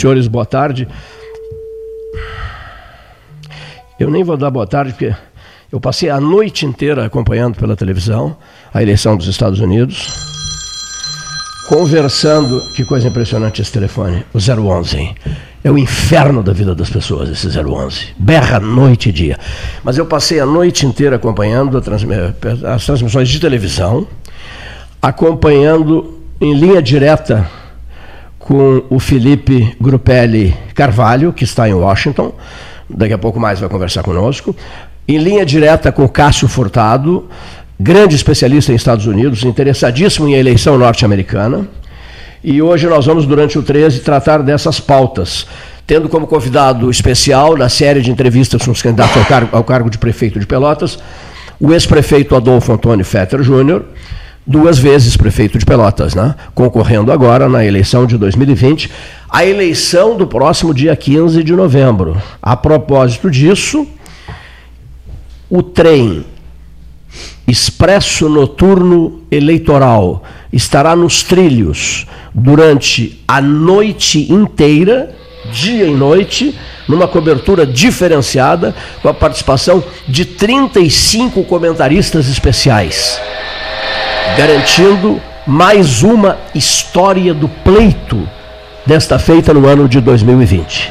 Senhores, boa tarde. Eu nem vou dar boa tarde porque eu passei a noite inteira acompanhando pela televisão a eleição dos Estados Unidos, conversando. Que coisa impressionante esse telefone, o 011. É o inferno da vida das pessoas, esse 011. Berra noite e dia. Mas eu passei a noite inteira acompanhando as transmissões de televisão, acompanhando em linha direta com o Felipe Grupelli Carvalho, que está em Washington, daqui a pouco mais vai conversar conosco, em linha direta com Cássio Furtado, grande especialista em Estados Unidos, interessadíssimo em eleição norte-americana. E hoje nós vamos, durante o 13, tratar dessas pautas, tendo como convidado especial, na série de entrevistas com os candidatos ao cargo, ao cargo de prefeito de Pelotas, o ex-prefeito Adolfo Antônio Fetter Júnior duas vezes prefeito de Pelotas, né? concorrendo agora na eleição de 2020, a eleição do próximo dia 15 de novembro. A propósito disso, o trem Expresso Noturno Eleitoral estará nos trilhos durante a noite inteira, dia e noite, numa cobertura diferenciada, com a participação de 35 comentaristas especiais garantindo mais uma história do pleito desta feita no ano de 2020.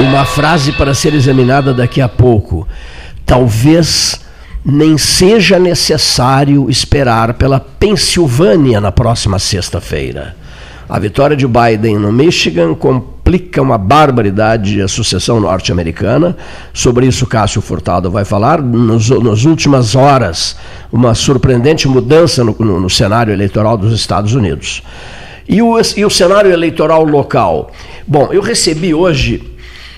Uma frase para ser examinada daqui a pouco. Talvez nem seja necessário esperar pela Pensilvânia na próxima sexta-feira. A vitória de Biden no Michigan complica uma barbaridade a sucessão norte-americana. Sobre isso, Cássio Furtado vai falar. Nos, nas últimas horas, uma surpreendente mudança no, no, no cenário eleitoral dos Estados Unidos. E o, e o cenário eleitoral local? Bom, eu recebi hoje,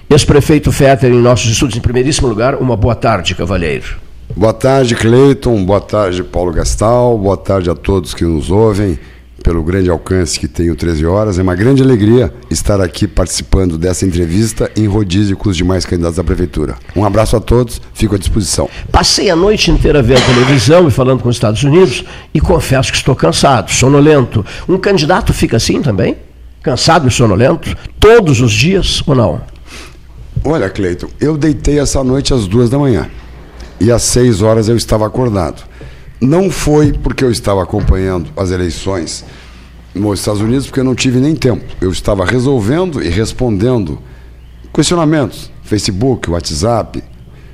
ex-prefeito Fetter, em nossos estudos, em primeiríssimo lugar, uma boa tarde, cavalheiro. Boa tarde, Cleiton. Boa tarde, Paulo Gastal. Boa tarde a todos que nos ouvem pelo grande alcance que tem o 13 Horas. É uma grande alegria estar aqui participando dessa entrevista em rodízio com os demais candidatos à Prefeitura. Um abraço a todos, fico à disposição. Passei a noite inteira vendo televisão e falando com os Estados Unidos e confesso que estou cansado, sonolento. Um candidato fica assim também? Cansado e sonolento? Todos os dias ou não? Olha, Cleiton, eu deitei essa noite às duas da manhã e às seis horas eu estava acordado. Não foi porque eu estava acompanhando as eleições nos Estados Unidos, porque eu não tive nem tempo. Eu estava resolvendo e respondendo questionamentos, Facebook, WhatsApp.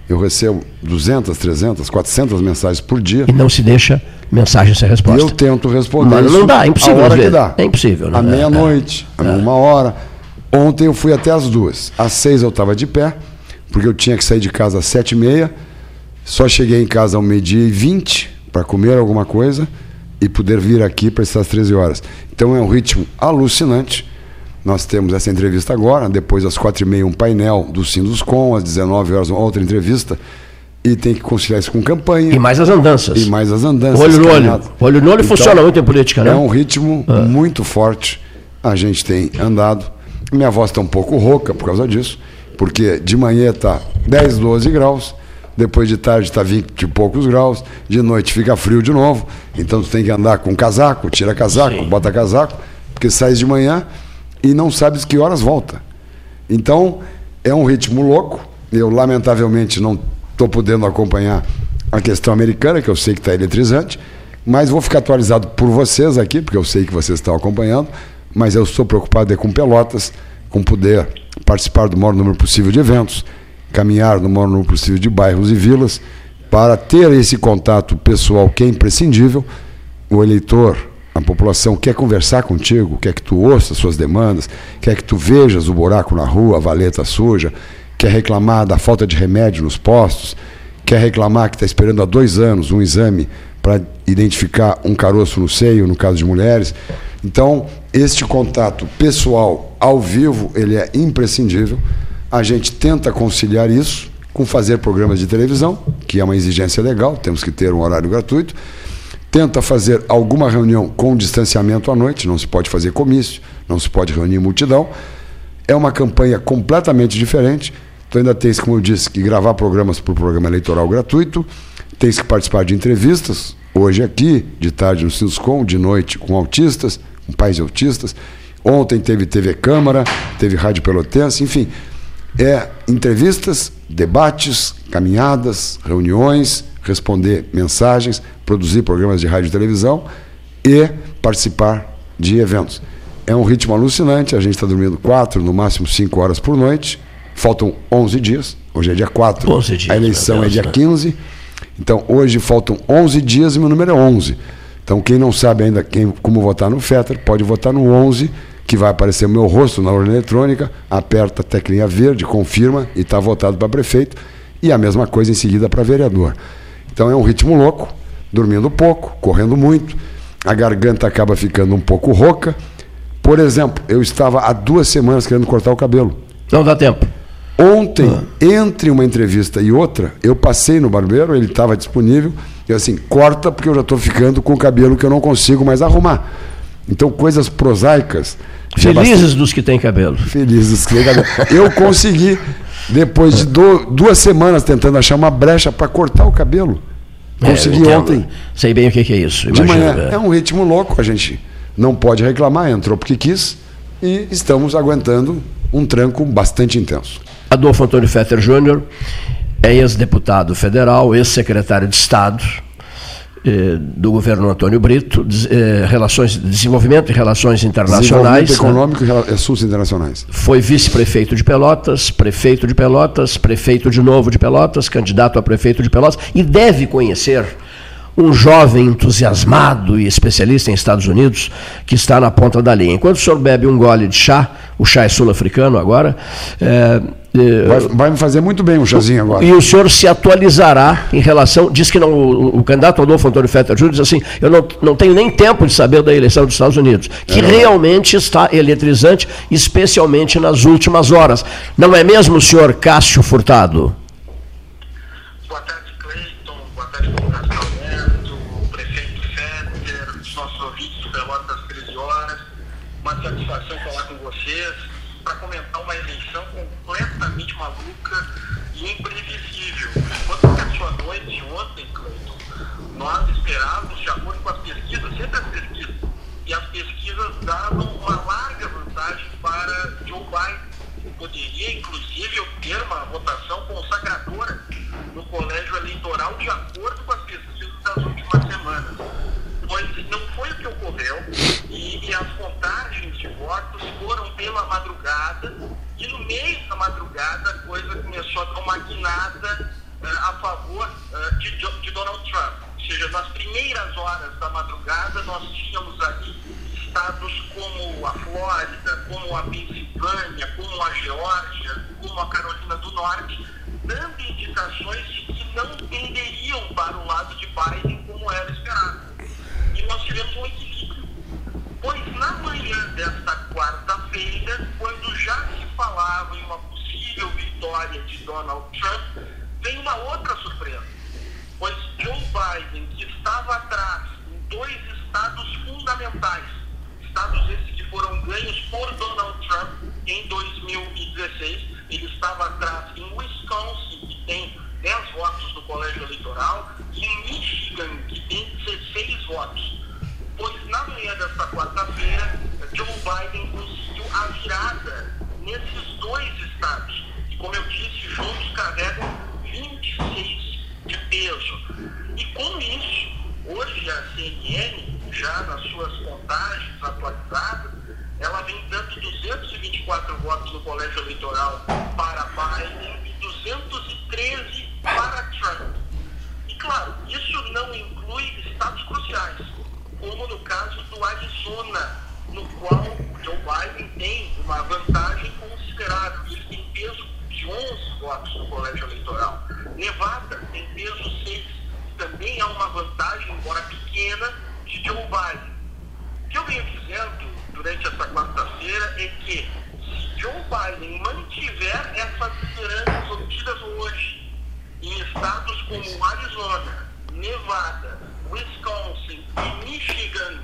Eu recebo 200, 300, 400 mensagens por dia. E não se deixa mensagem sem resposta. E eu tento responder. Mas não dá, é impossível. A hora que dá. É impossível. Né? À meia-noite, é. uma hora. Ontem eu fui até as duas. Às seis eu estava de pé, porque eu tinha que sair de casa às sete e meia. Só cheguei em casa ao meio-dia e vinte para comer alguma coisa e poder vir aqui para essas 13 horas. Então é um ritmo alucinante. Nós temos essa entrevista agora, depois às quatro e meia um painel do Sinduscom, às 19 horas uma outra entrevista e tem que conciliar isso com campanha. E mais as andanças. E mais as andanças. Olho no olho. Olho no olho então, funciona muito em política, né? É um ritmo ah. muito forte. A gente tem andado. Minha voz está um pouco rouca por causa disso, porque de manhã está 10, 12 graus depois de tarde está 20 e poucos graus, de noite fica frio de novo, então tu tem que andar com casaco, tira casaco, Sim. bota casaco, porque sai de manhã e não sabes que horas volta. Então, é um ritmo louco, eu lamentavelmente não estou podendo acompanhar a questão americana, que eu sei que está eletrizante, mas vou ficar atualizado por vocês aqui, porque eu sei que vocês estão acompanhando, mas eu estou preocupado é com Pelotas, com poder participar do maior número possível de eventos, caminhar no possível de bairros e vilas para ter esse contato pessoal que é imprescindível. O eleitor, a população quer conversar contigo, quer que tu ouça suas demandas, quer que tu vejas o buraco na rua, a valeta suja, quer reclamar da falta de remédio nos postos, quer reclamar que está esperando há dois anos um exame para identificar um caroço no seio, no caso de mulheres. Então, este contato pessoal ao vivo, ele é imprescindível. A gente tenta conciliar isso com fazer programas de televisão, que é uma exigência legal, temos que ter um horário gratuito. Tenta fazer alguma reunião com distanciamento à noite, não se pode fazer comício, não se pode reunir multidão. É uma campanha completamente diferente. Tu ainda tens, como eu disse, que gravar programas para o programa eleitoral gratuito, tem que participar de entrevistas, hoje aqui, de tarde no Sinscom, de noite com autistas, com pais de autistas. Ontem teve TV Câmara, teve Rádio Pelotense, enfim. É entrevistas, debates, caminhadas, reuniões, responder mensagens, produzir programas de rádio e televisão e participar de eventos. É um ritmo alucinante, a gente está dormindo quatro, no máximo cinco horas por noite. Faltam 11 dias, hoje é dia 4, 11 dias, a eleição Deus, é dia né? 15. Então, hoje faltam 11 dias e meu número é 11. Então, quem não sabe ainda quem, como votar no FETER, pode votar no 11, que vai aparecer o meu rosto na urna eletrônica, aperta a teclinha verde, confirma e está votado para prefeito. E a mesma coisa em seguida para vereador. Então, é um ritmo louco, dormindo pouco, correndo muito, a garganta acaba ficando um pouco rouca. Por exemplo, eu estava há duas semanas querendo cortar o cabelo. Não dá tempo. Ontem, entre uma entrevista e outra, eu passei no barbeiro, ele estava disponível, e eu assim, corta porque eu já estou ficando com o cabelo que eu não consigo mais arrumar. Então, coisas prosaicas. Felizes dos que têm cabelo. Felizes que têm cabelo. Eu consegui, depois de do- duas semanas tentando achar uma brecha para cortar o cabelo. Consegui É, eu entendo. ontem. Sei bem o que que é isso. De imagino, manhã. é. É um ritmo louco, a gente não pode reclamar, entrou porque quis e estamos aguentando um tranco bastante intenso. Adolfo Antônio Fetter Júnior é ex-deputado federal, ex-secretário de Estado eh, do governo Antônio Brito, des- eh, relações, desenvolvimento e relações internacionais. Desenvolvimento né? econômico e assuntos internacionais. Foi vice-prefeito de Pelotas, prefeito de Pelotas, prefeito de novo de Pelotas, candidato a prefeito de Pelotas e deve conhecer um jovem entusiasmado e especialista em Estados Unidos que está na ponta da linha. Enquanto o senhor bebe um gole de chá, o chá é sul-africano agora, é, Vai, vai me fazer muito bem um chazinho agora. e o senhor se atualizará em relação. Diz que não, o, o candidato Adolfo Antônio Fetter Júnior diz assim: eu não, não tenho nem tempo de saber da eleição dos Estados Unidos, que realmente está eletrizante, especialmente nas últimas horas. Não é mesmo, senhor Cássio Furtado? Boa tarde, Cleiton. Boa tarde, meio da madrugada a coisa começou a dar uma guinada eh, a favor eh, de, de Donald Trump. Ou seja, nas primeiras horas da madrugada nós tínhamos ali estados como a Flórida, como a Pensilvânia, como a Geórgia, como a Carolina do Norte, dando indicações de que não tenderiam para o lado de Biden como era esperado. E nós tivemos um. Pois na manhã desta quarta-feira, quando já se falava em uma possível vitória de Donald Trump, vem uma outra surpresa. Pois Joe Biden, que estava atrás em dois estados fundamentais, estados esses que foram ganhos por Donald Trump em 2016, ele estava atrás em Wisconsin, que tem 10 votos no colégio eleitoral, e em Michigan, que tem 16 votos. Pois na manhã desta quarta-feira, Joe Biden conseguiu a virada nesses dois estados, que, como eu disse, juntos carregam 26 de peso. E com isso, hoje a CNN, já nas suas contagens atualizadas, ela vem dando 224 votos no colégio eleitoral para Biden e 213 para Trump. E claro, isso não inclui estados cruciais, como no caso do Arizona, no qual Joe Biden tem uma vantagem considerável. Ele tem peso de 11 votos no colégio eleitoral. Nevada tem peso 6. Também há uma vantagem, embora pequena, de Joe Biden. O que eu venho dizendo durante essa quarta-feira é que se Joe Biden mantiver essas lideranças obtidas hoje em estados como Arizona, Nevada, Wisconsin e Michigan,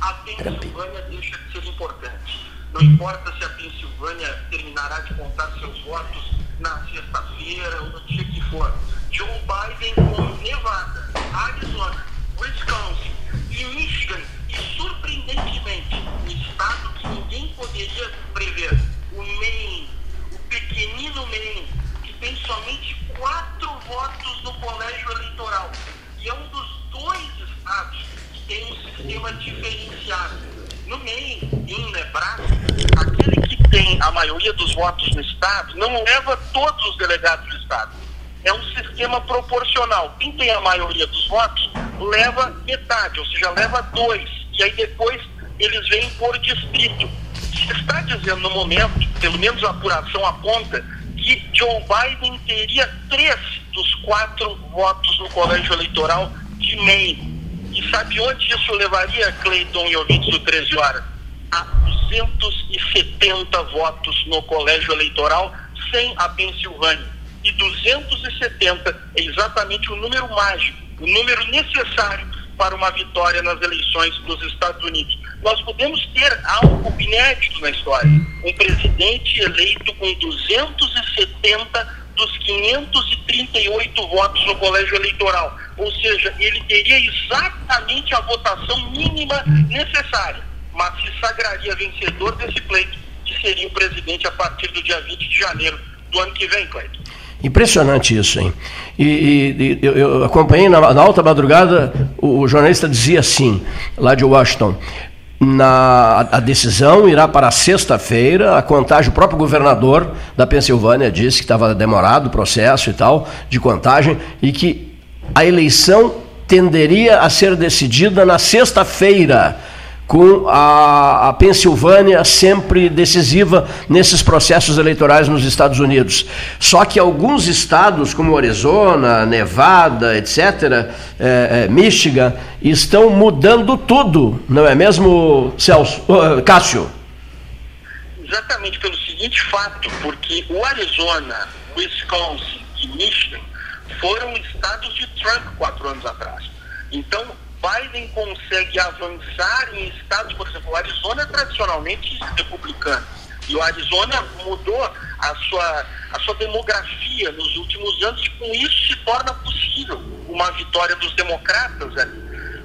a Pensilvânia deixa de ser importante. Não importa se a Pensilvânia terminará de contar seus votos na sexta-feira ou no dia que for. Joe Biden com Nevada, Arizona, Wisconsin e Michigan, e surpreendentemente, um estado que ninguém poderia prever, o Maine, o pequenino Maine, que tem somente quatro votos no colégio eleitoral, e é um dos dois estados que tem um sistema diferenciado. No Maine, em Nebraska, aquele que tem a maioria dos votos no estado não leva todos os delegados do estado é um sistema proporcional. Quem tem a maioria dos votos leva metade, ou seja, leva dois. E aí depois eles vêm por distrito. Se está dizendo no momento, pelo menos a apuração aponta, que Joe Biden teria três dos quatro votos no colégio eleitoral de Maine. E sabe onde isso levaria, Cleiton e ouvintes do 13 horas? A 270 votos no colégio eleitoral sem a Pensilvânia e 270 é exatamente o número mágico, o número necessário para uma vitória nas eleições dos Estados Unidos. Nós podemos ter algo inédito na história: um presidente eleito com 270 dos 538 votos no colégio eleitoral. Ou seja, ele teria exatamente a votação mínima necessária, mas se sagraria vencedor desse pleito, que seria o presidente a partir do dia 20 de janeiro do ano que vem, Cleiton. Impressionante isso, hein? E, e eu, eu, acompanhei na, na, alta madrugada, o, o, jornalista dizia assim, lá de Washington, na, a decisão irá para sexta-feira, a contagem, o próprio governador da Pensilvânia disse que estava demorado o processo e tal, de contagem, e que a eleição tenderia a ser decidida na sexta-feira com a, a, Pensilvânia sempre decisiva nesses processos eleitorais nos Estados Unidos. Só que alguns estados, como Arizona, Nevada, etc., é, é, Michigan, estão mudando tudo, não é mesmo, Celso, uh, Cássio? Exatamente pelo seguinte fato, porque o Arizona, Wisconsin e Michigan foram estados de Trump quatro anos atrás. Então, Biden consegue avançar em estados, por exemplo, o Arizona é tradicionalmente republicano. E o Arizona mudou a sua, a sua demografia nos últimos anos e com isso se torna possível uma vitória dos democratas ali.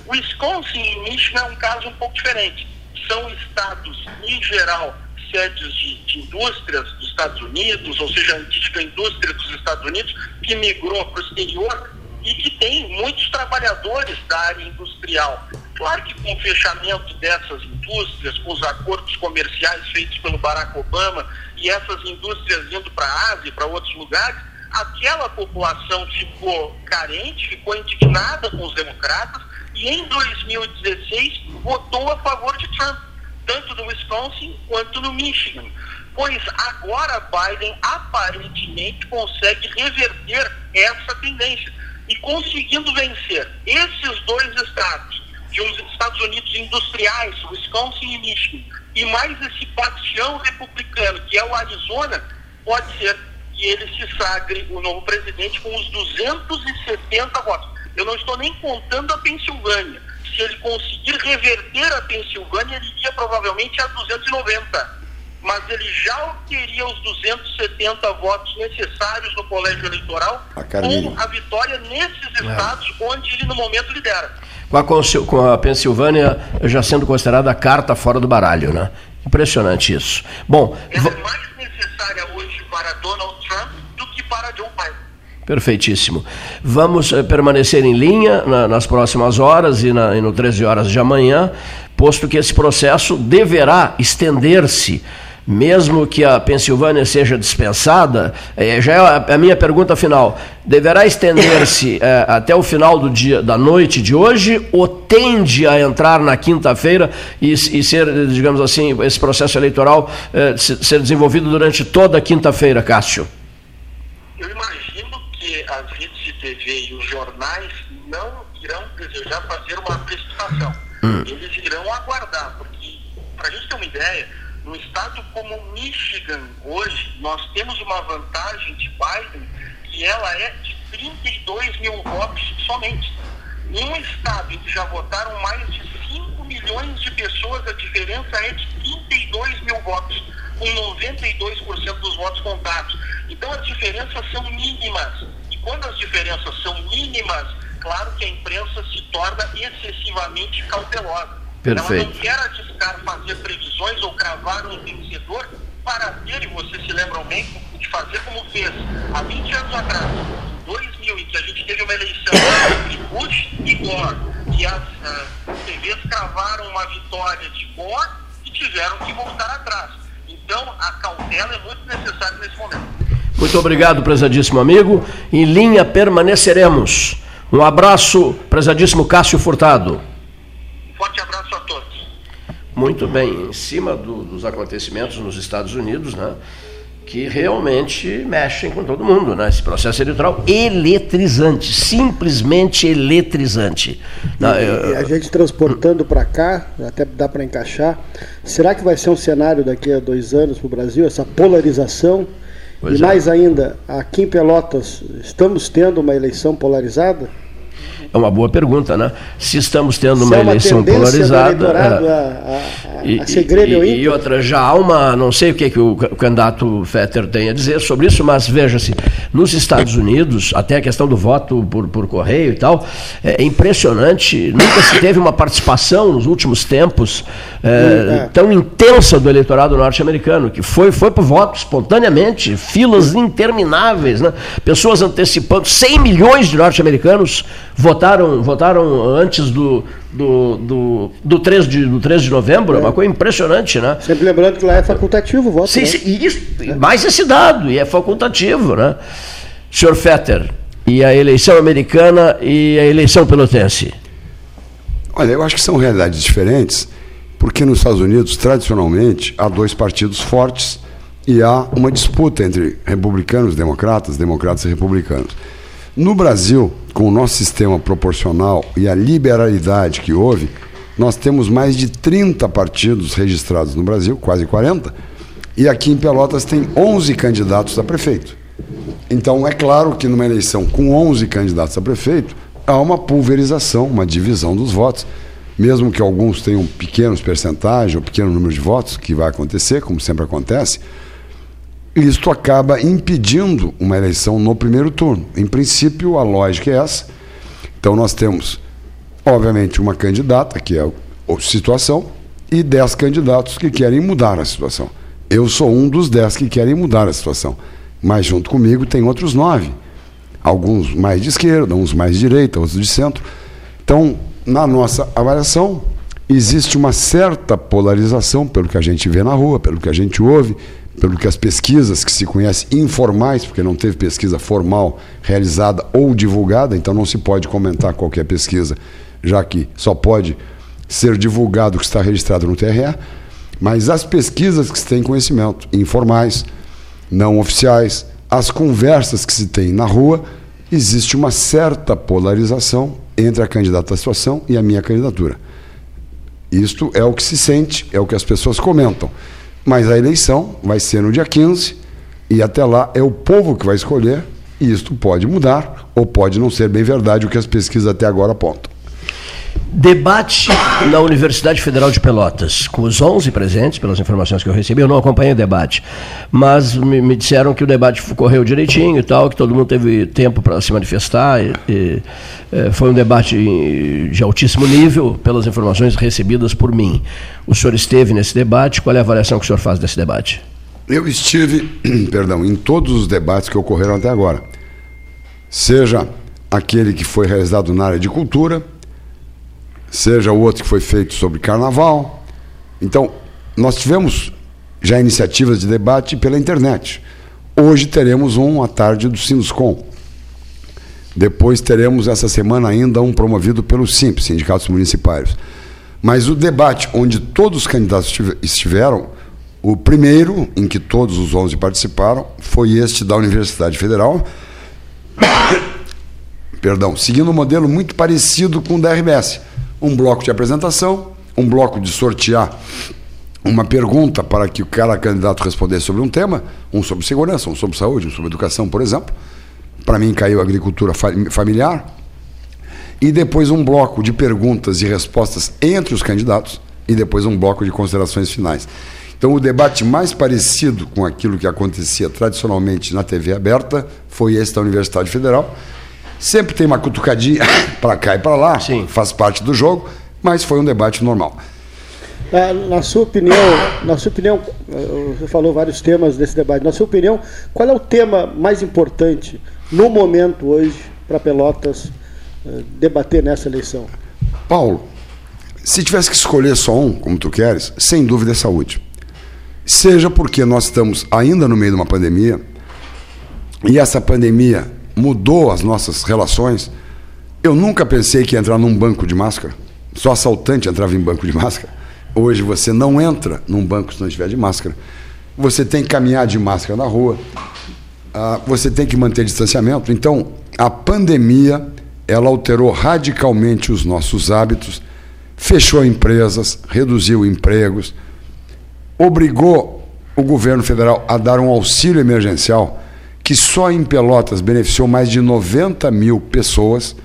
Wisconsin e Michigan é um caso um pouco diferente. São estados, em geral, sedes de, de indústrias dos Estados Unidos, ou seja, a antiga indústria dos Estados Unidos, que migrou para o exterior e que tem muitos trabalhadores da área industrial. Claro que com o fechamento dessas indústrias, com os acordos comerciais feitos pelo Barack Obama e essas indústrias indo para a Ásia e para outros lugares, aquela população ficou carente, ficou indignada com os democratas e em 2016 votou a favor de Trump, tanto no Wisconsin quanto no Michigan. Pois agora Biden aparentemente consegue reverter essa tendência e conseguindo vencer esses dois estados, de uns Estados Unidos industriais, Wisconsin e Michigan, e mais esse bastião republicano, que é o Arizona, pode ser que ele se sagre o novo presidente com os 270 votos. Eu não estou nem contando a Pensilvânia. Se ele conseguir reverter a Pensilvânia, ele iria provavelmente a 290 mas ele já obteria os 270 votos necessários no colégio eleitoral a com a vitória nesses é. estados é. onde ele no momento lidera. Com a, com a Pensilvânia já sendo considerada a carta fora do baralho, né? Impressionante isso. Bom, ela é mais necessária hoje para Donald Trump do que para Joe Biden. Perfeitíssimo. Vamos eh, permanecer em linha na, nas próximas horas e, na, e no 13 horas de amanhã, posto que esse processo deverá estender-se mesmo que a Pensilvânia seja dispensada, é, já é a, minha pergunta final, deverá estender-se é, até o final do dia, da noite de hoje ou tende a entrar na quinta-feira e, e, ser, digamos assim, esse processo eleitoral é, ser desenvolvido durante toda a quinta-feira, Cássio? Eu imagino que as redes de TV e os jornais não irão desejar fazer uma antecipação. Hum. Eles irão aguardar, porque, para a gente ter uma ideia, no estado como Michigan, hoje, nós temos uma vantagem de Biden que ela é de 32 mil votos somente. Em um estado em que já votaram mais de 5 milhões de pessoas, a diferença é de 32 mil votos, com 92% dos votos contados. Então as diferenças são mínimas. E quando as diferenças são mínimas, claro que a imprensa se torna excessivamente cautelosa. Perfeito. Ela não quer arriscar fazer previsões ou cravar um vencedor para ter, e vocês se lembram bem, de fazer como fez há 20 anos atrás, em 2000, em que a gente teve uma eleição entre Bush e Gore, que as uh, TVs cravaram uma vitória de Gore e tiveram que voltar atrás. Então, a cautela é muito necessária nesse momento. Muito obrigado, prezadíssimo amigo. Em linha permaneceremos. Um abraço, prezadíssimo Cássio Furtado. Um forte abraço. Muito bem, em cima do, dos acontecimentos nos Estados Unidos, né? que realmente mexem com todo mundo, né? Esse processo eleitoral eletrizante, simplesmente eletrizante. Não, eu... a gente transportando para cá, até dá para encaixar. Será que vai ser um cenário daqui a dois anos para o Brasil essa polarização? Pois e é. mais ainda, aqui em Pelotas, estamos tendo uma eleição polarizada? É uma boa pergunta, né? Se estamos tendo uma, é uma eleição polarizada. É, a, a, a, e, e, e, outra, já há uma. Não sei o que, que o candidato Fetter tem a dizer sobre isso, mas veja-se, nos Estados Unidos, até a questão do voto por, por correio e tal, é impressionante. Nunca se teve uma participação nos últimos tempos é, é. tão intensa do eleitorado norte-americano, que foi, foi para o voto espontaneamente, filas intermináveis, né? pessoas antecipando, 100 milhões de norte-americanos votaram, votaram antes do, do, do, do, 3 de, do 3 de novembro, é uma coisa impressionante, né? Sempre lembrando que lá é facultativo o voto. Sim, né? sim isso, mais esse dado, e é facultativo, né? Senhor Fetter, e a eleição americana e a eleição pelotense? Olha, eu acho que são realidades diferentes porque nos Estados Unidos, tradicionalmente, há dois partidos fortes e há uma disputa entre republicanos, democratas, democratas e republicanos. No Brasil, com o nosso sistema proporcional e a liberalidade que houve, nós temos mais de 30 partidos registrados no Brasil, quase 40, e aqui em Pelotas tem 11 candidatos a prefeito. Então, é claro que numa eleição com 11 candidatos a prefeito, há uma pulverização, uma divisão dos votos mesmo que alguns tenham pequenos percentagens ou pequeno número de votos, que vai acontecer, como sempre acontece, isto acaba impedindo uma eleição no primeiro turno. Em princípio, a lógica é essa. Então, nós temos, obviamente, uma candidata, que é a situação, e dez candidatos que querem mudar a situação. Eu sou um dos dez que querem mudar a situação. Mas, junto comigo, tem outros nove. Alguns mais de esquerda, uns mais de direita, outros de centro. Então, na nossa avaliação, existe uma certa polarização pelo que a gente vê na rua, pelo que a gente ouve, pelo que as pesquisas que se conhecem informais, porque não teve pesquisa formal realizada ou divulgada, então não se pode comentar qualquer pesquisa, já que só pode ser divulgado o que está registrado no TRE, mas as pesquisas que se tem conhecimento, informais, não oficiais, as conversas que se tem na rua, existe uma certa polarização entre a candidata à situação e a minha candidatura. Isto é o que se sente, é o que as pessoas comentam. Mas a eleição vai ser no dia 15 e até lá é o povo que vai escolher e isto pode mudar ou pode não ser bem verdade o que as pesquisas até agora apontam. Debate na Universidade Federal de Pelotas, com os 11 presentes, pelas informações que eu recebi, eu não acompanhei o debate, mas me, me disseram que o debate correu direitinho e tal, que todo mundo teve tempo para se manifestar. E, e, é, foi um debate de altíssimo nível, pelas informações recebidas por mim. O senhor esteve nesse debate, qual é a avaliação que o senhor faz desse debate? Eu estive, perdão, em todos os debates que ocorreram até agora. Seja aquele que foi realizado na área de cultura, seja o outro que foi feito sobre carnaval. Então, nós tivemos já iniciativas de debate pela internet. Hoje teremos um à tarde do Sinuscom. Depois teremos essa semana ainda um promovido pelo SIMP, Sindicatos Municipais. Mas o debate onde todos os candidatos estiveram, o primeiro em que todos os 11 participaram foi este da Universidade Federal. Perdão, seguindo um modelo muito parecido com o da RBS um bloco de apresentação, um bloco de sortear uma pergunta para que o cara candidato respondesse sobre um tema, um sobre segurança, um sobre saúde, um sobre educação, por exemplo. Para mim caiu agricultura familiar. E depois um bloco de perguntas e respostas entre os candidatos e depois um bloco de considerações finais. Então, o debate mais parecido com aquilo que acontecia tradicionalmente na TV aberta foi esse da Universidade Federal. Sempre tem uma cutucadinha para cá e para lá, Sim. faz parte do jogo, mas foi um debate normal. Na, na sua opinião, na sua opinião, você falou vários temas desse debate. Na sua opinião, qual é o tema mais importante no momento hoje para Pelotas eh, debater nessa eleição? Paulo, se tivesse que escolher só um, como tu queres, sem dúvida é saúde. Seja porque nós estamos ainda no meio de uma pandemia e essa pandemia mudou as nossas relações. Eu nunca pensei que ia entrar num banco de máscara. Só assaltante entrava em banco de máscara. Hoje você não entra num banco se não estiver de máscara. Você tem que caminhar de máscara na rua. Ah, você tem que manter distanciamento. Então, a pandemia ela alterou radicalmente os nossos hábitos, fechou empresas, reduziu empregos, obrigou o governo federal a dar um auxílio emergencial que só em Pelotas beneficiou mais de 90 mil pessoas,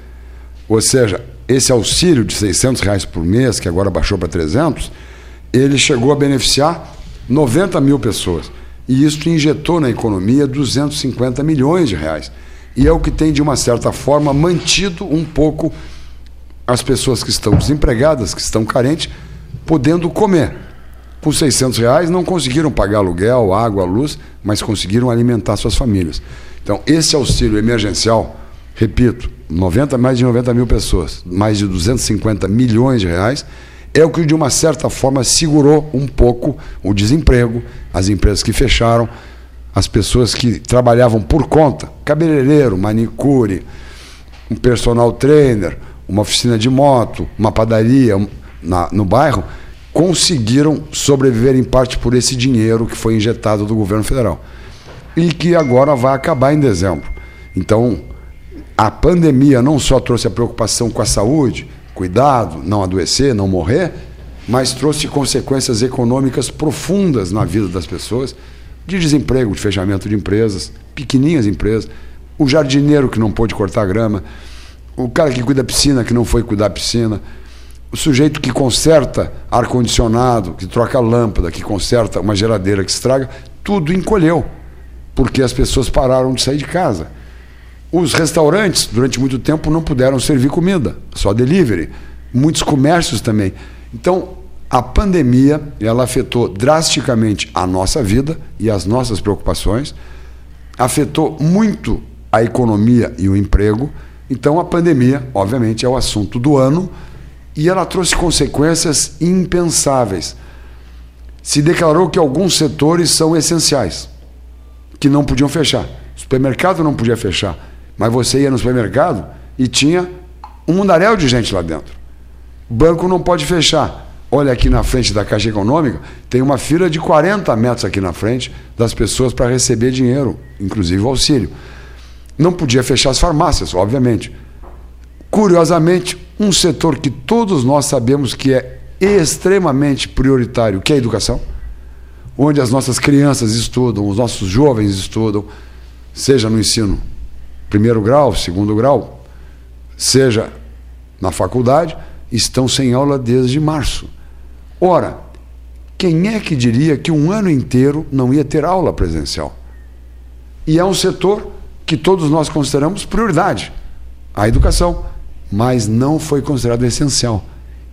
ou seja, esse auxílio de 600 reais por mês, que agora baixou para 300, ele chegou a beneficiar 90 mil pessoas. E isso injetou na economia 250 milhões de reais. E é o que tem, de uma certa forma, mantido um pouco as pessoas que estão desempregadas, que estão carentes, podendo comer. Com 600 reais não conseguiram pagar aluguel, água, luz, mas conseguiram alimentar suas famílias. Então, esse auxílio emergencial, repito, 90, mais de 90 mil pessoas, mais de 250 milhões de reais, é o que, de uma certa forma, segurou um pouco o desemprego, as empresas que fecharam, as pessoas que trabalhavam por conta, cabeleireiro, manicure, um personal trainer, uma oficina de moto, uma padaria na, no bairro, conseguiram sobreviver em parte por esse dinheiro que foi injetado do governo federal e que agora vai acabar em dezembro. Então, a pandemia não só trouxe a preocupação com a saúde, cuidado, não adoecer, não morrer, mas trouxe consequências econômicas profundas na vida das pessoas, de desemprego, de fechamento de empresas, pequenininhas empresas, o jardineiro que não pôde cortar grama, o cara que cuida da piscina que não foi cuidar da piscina, o sujeito que conserta ar-condicionado, que troca lâmpada, que conserta uma geladeira que estraga, tudo encolheu, porque as pessoas pararam de sair de casa. Os restaurantes, durante muito tempo, não puderam servir comida, só delivery. Muitos comércios também. Então, a pandemia, ela afetou drasticamente a nossa vida e as nossas preocupações, afetou muito a economia e o emprego. Então, a pandemia, obviamente, é o assunto do ano e ela trouxe consequências impensáveis. Se declarou que alguns setores são essenciais, que não podiam fechar. Supermercado não podia fechar, mas você ia no supermercado e tinha um mundaréu de gente lá dentro. Banco não pode fechar. Olha aqui na frente da Caixa Econômica, tem uma fila de 40 metros aqui na frente das pessoas para receber dinheiro, inclusive o auxílio. Não podia fechar as farmácias, obviamente. Curiosamente, um setor que todos nós sabemos que é extremamente prioritário, que é a educação, onde as nossas crianças estudam, os nossos jovens estudam, seja no ensino primeiro grau, segundo grau, seja na faculdade, estão sem aula desde março. Ora, quem é que diria que um ano inteiro não ia ter aula presencial? E é um setor que todos nós consideramos prioridade, a educação, mas não foi considerado essencial,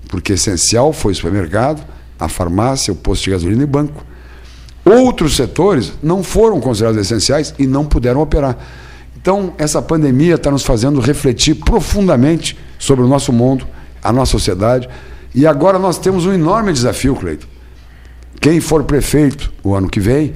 porque essencial foi o supermercado, a farmácia, o posto de gasolina e banco. Outros setores não foram considerados essenciais e não puderam operar. Então, essa pandemia está nos fazendo refletir profundamente sobre o nosso mundo, a nossa sociedade. E agora nós temos um enorme desafio, Cleiton. Quem for prefeito o ano que vem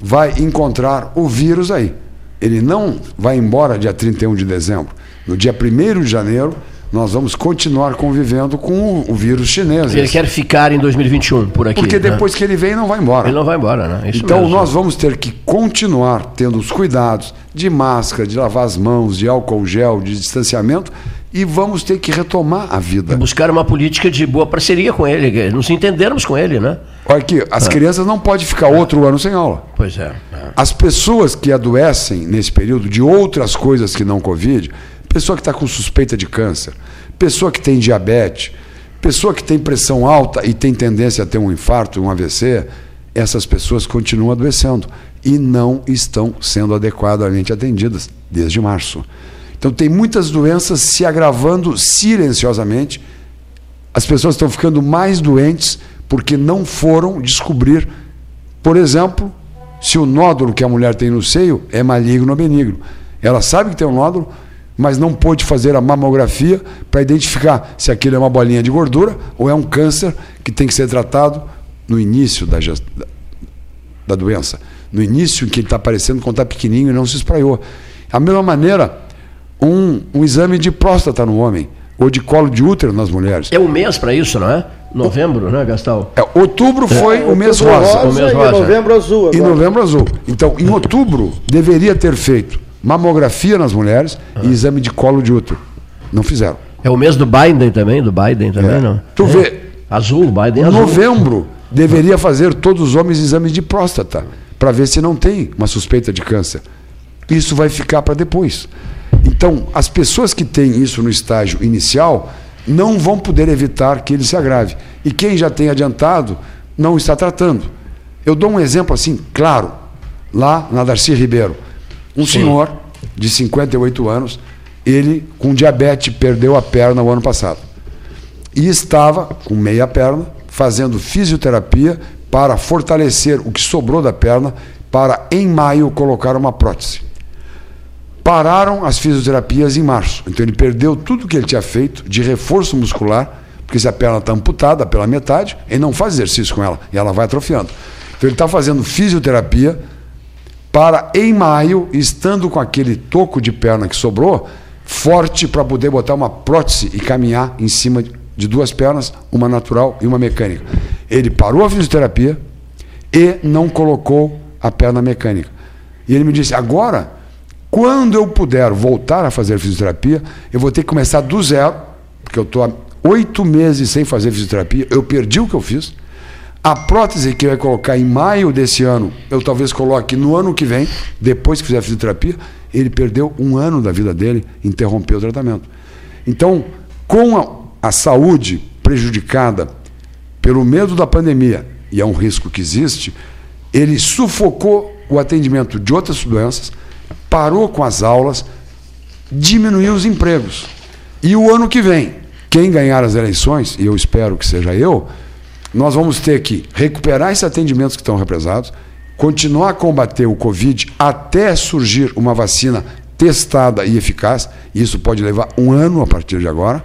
vai encontrar o vírus aí. Ele não vai embora dia 31 de dezembro. No dia 1 de janeiro, nós vamos continuar convivendo com o vírus chinês. Ele quer ficar em 2021 por aqui. Porque né? depois que ele vem, não vai embora. Ele não vai embora, né? Isso então mesmo. nós vamos ter que continuar tendo os cuidados de máscara, de lavar as mãos, de álcool gel, de distanciamento e vamos ter que retomar a vida. Buscar uma política de boa parceria com ele, nos entendermos com ele, né? Olha aqui, as crianças não podem ficar outro ano sem aula. Pois é. é. As pessoas que adoecem nesse período de outras coisas que não Covid, pessoa que está com suspeita de câncer, pessoa que tem diabetes, pessoa que tem pressão alta e tem tendência a ter um infarto, um AVC, essas pessoas continuam adoecendo e não estão sendo adequadamente atendidas desde março. Então, tem muitas doenças se agravando silenciosamente. As pessoas estão ficando mais doentes porque não foram descobrir, por exemplo, se o nódulo que a mulher tem no seio é maligno ou benigno. Ela sabe que tem um nódulo, mas não pôde fazer a mamografia para identificar se aquilo é uma bolinha de gordura ou é um câncer que tem que ser tratado no início da, da doença. No início, em que ele está aparecendo quando está pequenininho e não se espraiou. Da mesma maneira, um, um exame de próstata no homem, ou de colo de útero nas mulheres. É um mês para isso, não é? Novembro, né, Gastão? É, outubro foi é, o mês rosa. rosa. O mês rosa. E novembro azul. Agora. E novembro azul. Então, em outubro, deveria ter feito mamografia nas mulheres ah. e exame de colo de útero. Não fizeram. É o mês do Biden também, do Biden também, é. não? Tu é. vê. Azul, Biden azul. Novembro, deveria fazer todos os homens exames de próstata para ver se não tem uma suspeita de câncer. Isso vai ficar para depois. Então, as pessoas que têm isso no estágio inicial não vão poder evitar que ele se agrave. E quem já tem adiantado não está tratando. Eu dou um exemplo assim, claro, lá na Darcy Ribeiro. Um Sim. senhor de 58 anos, ele com diabetes perdeu a perna o ano passado. E estava com meia perna, fazendo fisioterapia para fortalecer o que sobrou da perna, para em maio colocar uma prótese pararam as fisioterapias em março. Então ele perdeu tudo que ele tinha feito de reforço muscular, porque se a perna está amputada pela metade, ele não faz exercício com ela e ela vai atrofiando. Então ele está fazendo fisioterapia para, em maio, estando com aquele toco de perna que sobrou, forte para poder botar uma prótese e caminhar em cima de duas pernas, uma natural e uma mecânica. Ele parou a fisioterapia e não colocou a perna mecânica. E ele me disse: agora quando eu puder voltar a fazer fisioterapia, eu vou ter que começar do zero, porque eu estou há oito meses sem fazer fisioterapia, eu perdi o que eu fiz. A prótese que ia colocar em maio desse ano, eu talvez coloque no ano que vem, depois que fizer a fisioterapia, ele perdeu um ano da vida dele, interrompeu o tratamento. Então, com a, a saúde prejudicada pelo medo da pandemia, e é um risco que existe, ele sufocou o atendimento de outras doenças, parou com as aulas, diminuiu os empregos. E o ano que vem, quem ganhar as eleições, e eu espero que seja eu, nós vamos ter que recuperar esses atendimentos que estão represados, continuar a combater o Covid até surgir uma vacina testada e eficaz, isso pode levar um ano a partir de agora,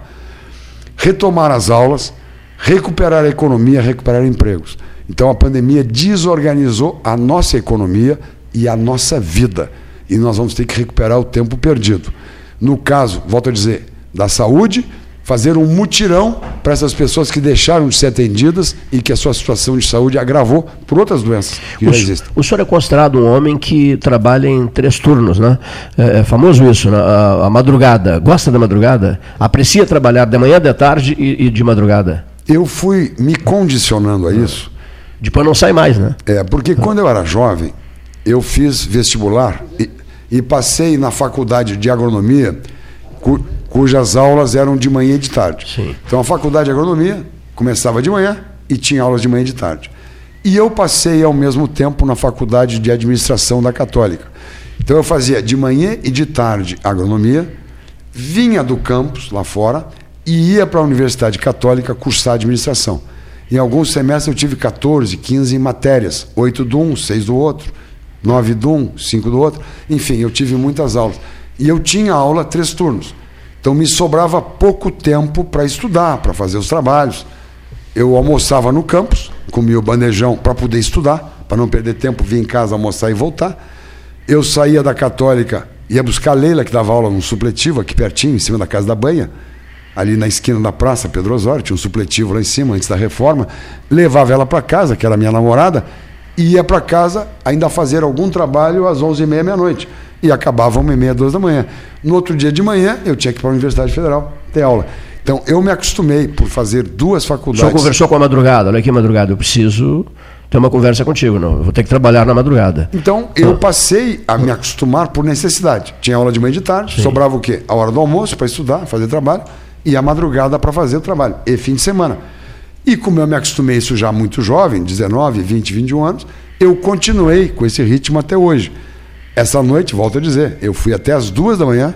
retomar as aulas, recuperar a economia, recuperar empregos. Então a pandemia desorganizou a nossa economia e a nossa vida e nós vamos ter que recuperar o tempo perdido. No caso, volto a dizer, da saúde, fazer um mutirão para essas pessoas que deixaram de ser atendidas e que a sua situação de saúde agravou por outras doenças que o, já existem. O senhor é considerado um homem que trabalha em três turnos, né? É, é famoso isso, né? a, a, madrugada. Gosta da madrugada? Aprecia trabalhar de manhã, de tarde e, e de madrugada? Eu fui me condicionando a isso. Depois não sai mais, né? É, porque quando eu era jovem, eu fiz vestibular e, e passei na faculdade de agronomia, cujas aulas eram de manhã e de tarde. Sim. Então a faculdade de agronomia começava de manhã e tinha aulas de manhã e de tarde. E eu passei ao mesmo tempo na faculdade de administração da Católica. Então eu fazia de manhã e de tarde agronomia, vinha do campus lá fora e ia para a Universidade Católica cursar administração. Em alguns semestres eu tive 14, 15 matérias, 8 de um, 6 do outro nove de um, cinco do outro. Enfim, eu tive muitas aulas. E eu tinha aula três turnos. Então me sobrava pouco tempo para estudar, para fazer os trabalhos. Eu almoçava no campus, comia o bandejão para poder estudar, para não perder tempo, vir em casa almoçar e voltar. Eu saía da católica, ia buscar a Leila, que dava aula num supletivo aqui pertinho, em cima da casa da banha, ali na esquina da praça, Pedro Osório, tinha um supletivo lá em cima, antes da reforma. Levava ela para casa, que era minha namorada, e ia para casa ainda fazer algum trabalho às 11h30, meia-noite. E acabava 1h30, 2 da manhã. No outro dia de manhã, eu tinha que ir para a Universidade Federal ter aula. Então, eu me acostumei por fazer duas faculdades. O senhor conversou com a madrugada? Olha aqui, madrugada, eu preciso ter uma conversa contigo, não. Eu vou ter que trabalhar na madrugada. Então, eu ah. passei a me acostumar por necessidade. Tinha aula de manhã e de tarde, Sim. sobrava o quê? A hora do almoço para estudar, fazer trabalho, e a madrugada para fazer o trabalho, e fim de semana. E como eu me acostumei isso já muito jovem, 19, 20, 21 anos, eu continuei com esse ritmo até hoje. Essa noite, volto a dizer, eu fui até as duas da manhã,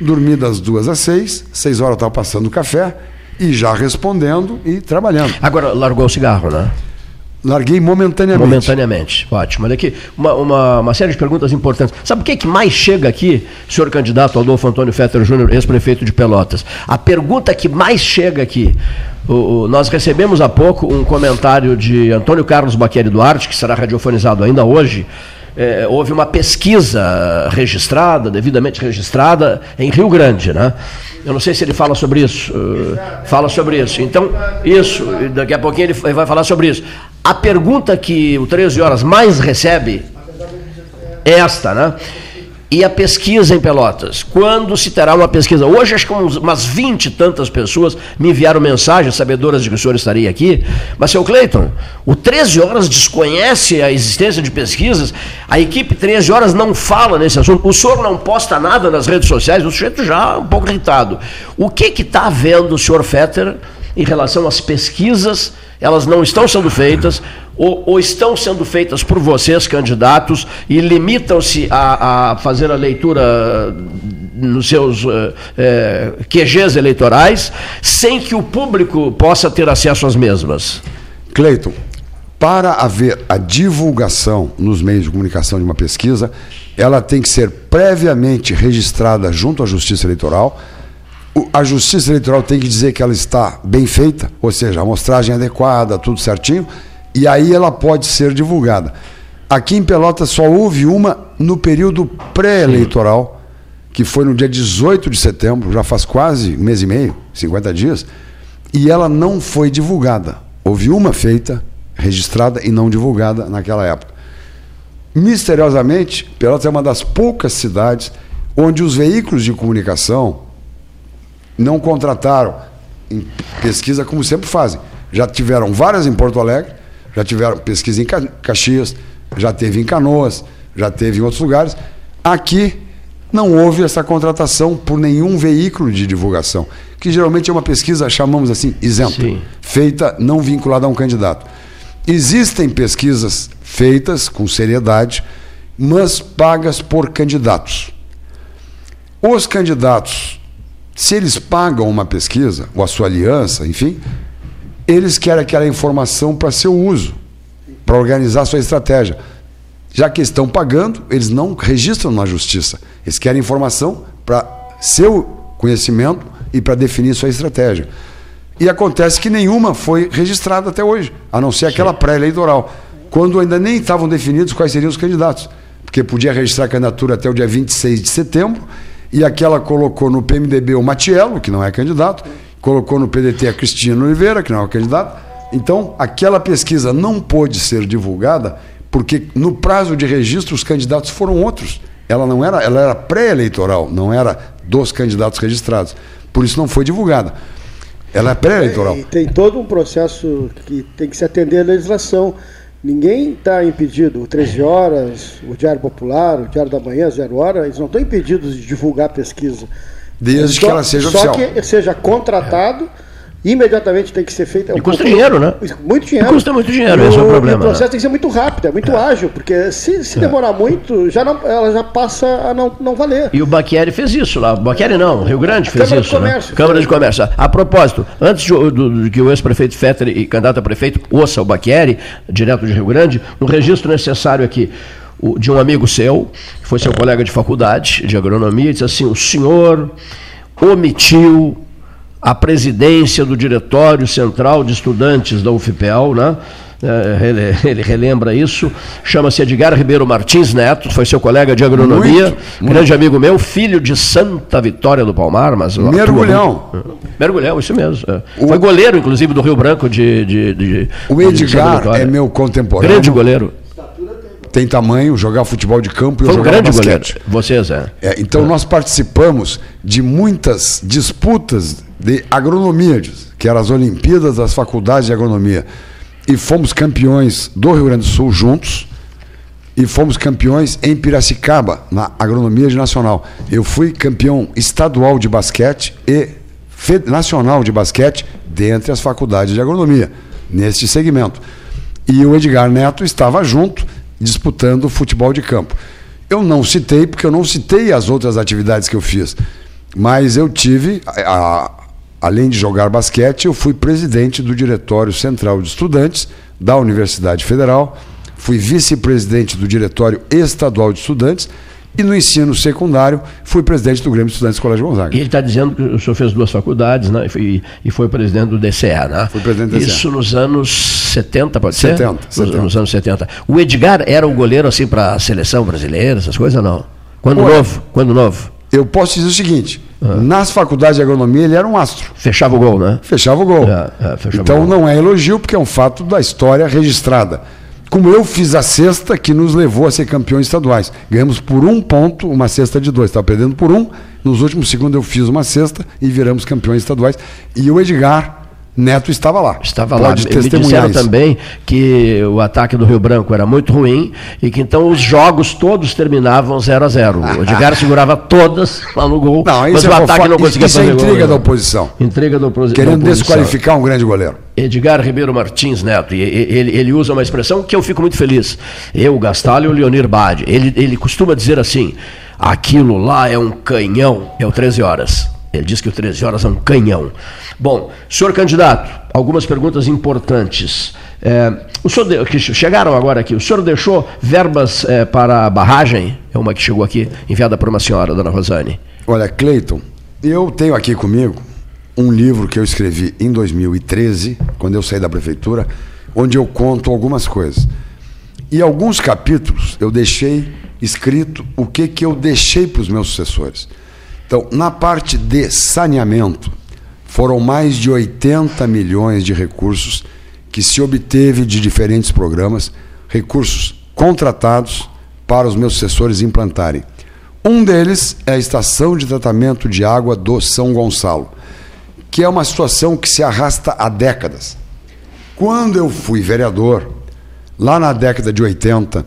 dormi das duas às seis, seis horas eu estava passando café e já respondendo e trabalhando. Agora, largou o cigarro, né? Larguei momentaneamente. Momentaneamente, ótimo. Olha aqui, uma, uma, uma, série de perguntas importantes. Sabe o que, é que mais chega aqui, senhor candidato Adolfo Antônio Fetter Júnior, ex-prefeito de Pelotas? A pergunta que mais chega aqui, o, o, nós recebemos há pouco um comentário de Antônio Carlos Baqueri Duarte, que será radiofonizado ainda hoje, é, houve uma pesquisa registrada, devidamente registrada, em Rio Grande, né? Eu não sei se ele fala sobre isso. Uh, fala sobre isso. Então, isso, daqui a pouquinho ele vai falar sobre isso. A pergunta que o 13 Horas mais recebe é esta, né? E a pesquisa em Pelotas? Quando se terá uma pesquisa? Hoje, acho que umas 20 e tantas pessoas me enviaram mensagens sabedoras de que o senhor estaria aqui. Mas, seu Cleiton, o 13 Horas desconhece a existência de pesquisas, a equipe 13 Horas não fala nesse assunto, o senhor não posta nada nas redes sociais, o sujeito já um pouco irritado. O que está havendo, senhor Fetter, em relação às pesquisas? Elas não estão sendo feitas ou, ou, estão sendo feitas por vocês, candidatos, e limitam-se a, a, fazer a leitura nos seus é, é, QGs eleitorais, sem que o público possa ter acesso às mesmas? Cleiton, para haver a divulgação nos meios de comunicação de uma pesquisa, ela tem que ser previamente registrada junto à Justiça Eleitoral. A Justiça Eleitoral tem que dizer que ela está bem feita, ou seja, a amostragem adequada, tudo certinho e aí ela pode ser divulgada. Aqui em Pelotas só houve uma no período pré-eleitoral, que foi no dia 18 de setembro, já faz quase um mês e meio, 50 dias, e ela não foi divulgada. Houve uma feita, registrada e não divulgada naquela época. Misteriosamente, Pelotas é uma das poucas cidades onde os veículos de comunicação não contrataram em pesquisa como sempre fazem. Já tiveram várias em Porto Alegre, já tiveram pesquisa em Caxias, já teve em Canoas, já teve em outros lugares. Aqui não houve essa contratação por nenhum veículo de divulgação, que geralmente é uma pesquisa, chamamos assim, isenta, Sim. feita não vinculada a um candidato. Existem pesquisas feitas com seriedade, mas pagas por candidatos. Os candidatos, se eles pagam uma pesquisa, ou a sua aliança, enfim, eles querem aquela informação para seu uso, para organizar sua estratégia. Já que estão pagando, eles não registram na justiça. Eles querem informação para seu conhecimento e para definir sua estratégia. E acontece que nenhuma foi registrada até hoje, a não ser aquela pré-eleitoral, quando ainda nem estavam definidos quais seriam os candidatos. Porque podia registrar a candidatura até o dia 26 de setembro, e aquela colocou no PMDB o Matiello, que não é candidato, colocou no PDT a Cristina Oliveira, que não é o candidato. Então, aquela pesquisa não pôde ser divulgada porque no prazo de registro os candidatos foram outros. Ela não era, ela era pré-eleitoral, não era dos candidatos registrados. Por isso não foi divulgada. Ela é pré-eleitoral. E tem todo um processo que tem que se atender à legislação. Ninguém está impedido, o 13 horas, o Diário Popular, o Diário da Manhã, zero hora, eles não estão impedidos de divulgar a pesquisa. Desde só, que ela seja só oficial. Só que seja contratado. É. Imediatamente tem que ser feita. E custa dinheiro, né? Muito dinheiro. E custa muito dinheiro, esse é o problema. o processo né? tem que ser muito rápido, é muito é. ágil, porque se, se é. demorar muito, já não, ela já passa a não, não valer. E o Baquieri fez isso lá. O Baquieri não, o Rio Grande fez Câmara isso. De né? Comércio, né? Câmara de Comércio. A propósito, antes de, do, de que o ex-prefeito Fetter e candidato a prefeito ouça o Baquieri, direto de Rio Grande, um registro necessário aqui de um amigo seu, que foi seu colega de faculdade de agronomia, disse assim: o senhor omitiu a presidência do Diretório Central de Estudantes da UFPEL, né? É, ele, ele, relembra isso, chama-se Edgar Ribeiro Martins Neto, foi seu colega de agronomia, muito, muito. grande amigo meu, filho de Santa Vitória do Palmar, mas mergulhão. Mergulhão, isso mesmo. É. O, foi goleiro, inclusive, do Rio Branco de. de, de o Edgar de é meu contemporâneo. Grande goleiro tem tamanho, jogar futebol de campo e Foi eu um grande basquete. goleiro. Vocês, é. é então é. nós participamos de muitas disputas de agronomia, que eram as Olimpíadas das faculdades de agronomia. E fomos campeões do Rio Grande do Sul juntos. E fomos campeões em Piracicaba, na agronomia de nacional. Eu fui campeão estadual de basquete e nacional de basquete dentre as faculdades de agronomia. neste segmento. E o Edgar Neto estava junto, disputando futebol de campo. Eu não citei, porque eu não citei as outras atividades que eu fiz. Mas eu tive, a, além de jogar basquete, eu fui presidente do Diretório Central de Estudantes da Universidade Federal, fui vice-presidente do Diretório Estadual de Estudantes e no ensino secundário fui presidente do Grêmio Estudantes do Colégio Gonzaga. E ele está dizendo que o senhor fez duas faculdades né? e, foi, e foi presidente do DCE, né? Fui presidente do DCE. Isso nos anos 70, pode 70, ser? 70. Nos, nos anos 70. O Edgar era o goleiro assim para a seleção brasileira, essas coisas não? Quando Olha, novo? Quando novo? Eu posso dizer o seguinte: nas faculdades de agronomia ele era um astro. Fechava o gol, né? Fechava o gol. É, é, fechava então o gol. não é elogio, porque é um fato da história registrada. Como eu fiz a sexta que nos levou a ser campeões estaduais. Ganhamos por um ponto uma cesta de dois. Estava perdendo por um. Nos últimos segundos eu fiz uma cesta e viramos campeões estaduais. E o Edgar Neto estava lá. Estava Pode lá. Me disseram isso. também que o ataque do Rio Branco era muito ruim e que então os jogos todos terminavam 0 a 0 O Edgar segurava todas lá no gol, Não, mas isso o é ataque não Isso- conseguia isso é fazer gol. intriga né? da oposição. Intriga da Querendo oposição. desqualificar um grande goleiro. Edgar Ribeiro Martins Neto, ele, ele usa uma expressão que eu fico muito feliz. Eu, Gastalho e o Leonir Bade. Ele, ele costuma dizer assim: aquilo lá é um canhão, é o 13 horas. Ele diz que o 13 horas é um canhão. Bom, senhor candidato, algumas perguntas importantes. É, o senhor de- que chegaram agora aqui, o senhor deixou verbas é, para a barragem? É uma que chegou aqui, enviada por uma senhora, dona Rosane. Olha, Cleiton, eu tenho aqui comigo um livro que eu escrevi em 2013, quando eu saí da prefeitura, onde eu conto algumas coisas. E alguns capítulos eu deixei escrito o que, que eu deixei para os meus sucessores. Então, na parte de saneamento, foram mais de 80 milhões de recursos que se obteve de diferentes programas, recursos contratados para os meus sucessores implantarem. Um deles é a estação de tratamento de água do São Gonçalo, que é uma situação que se arrasta há décadas. Quando eu fui vereador, lá na década de 80,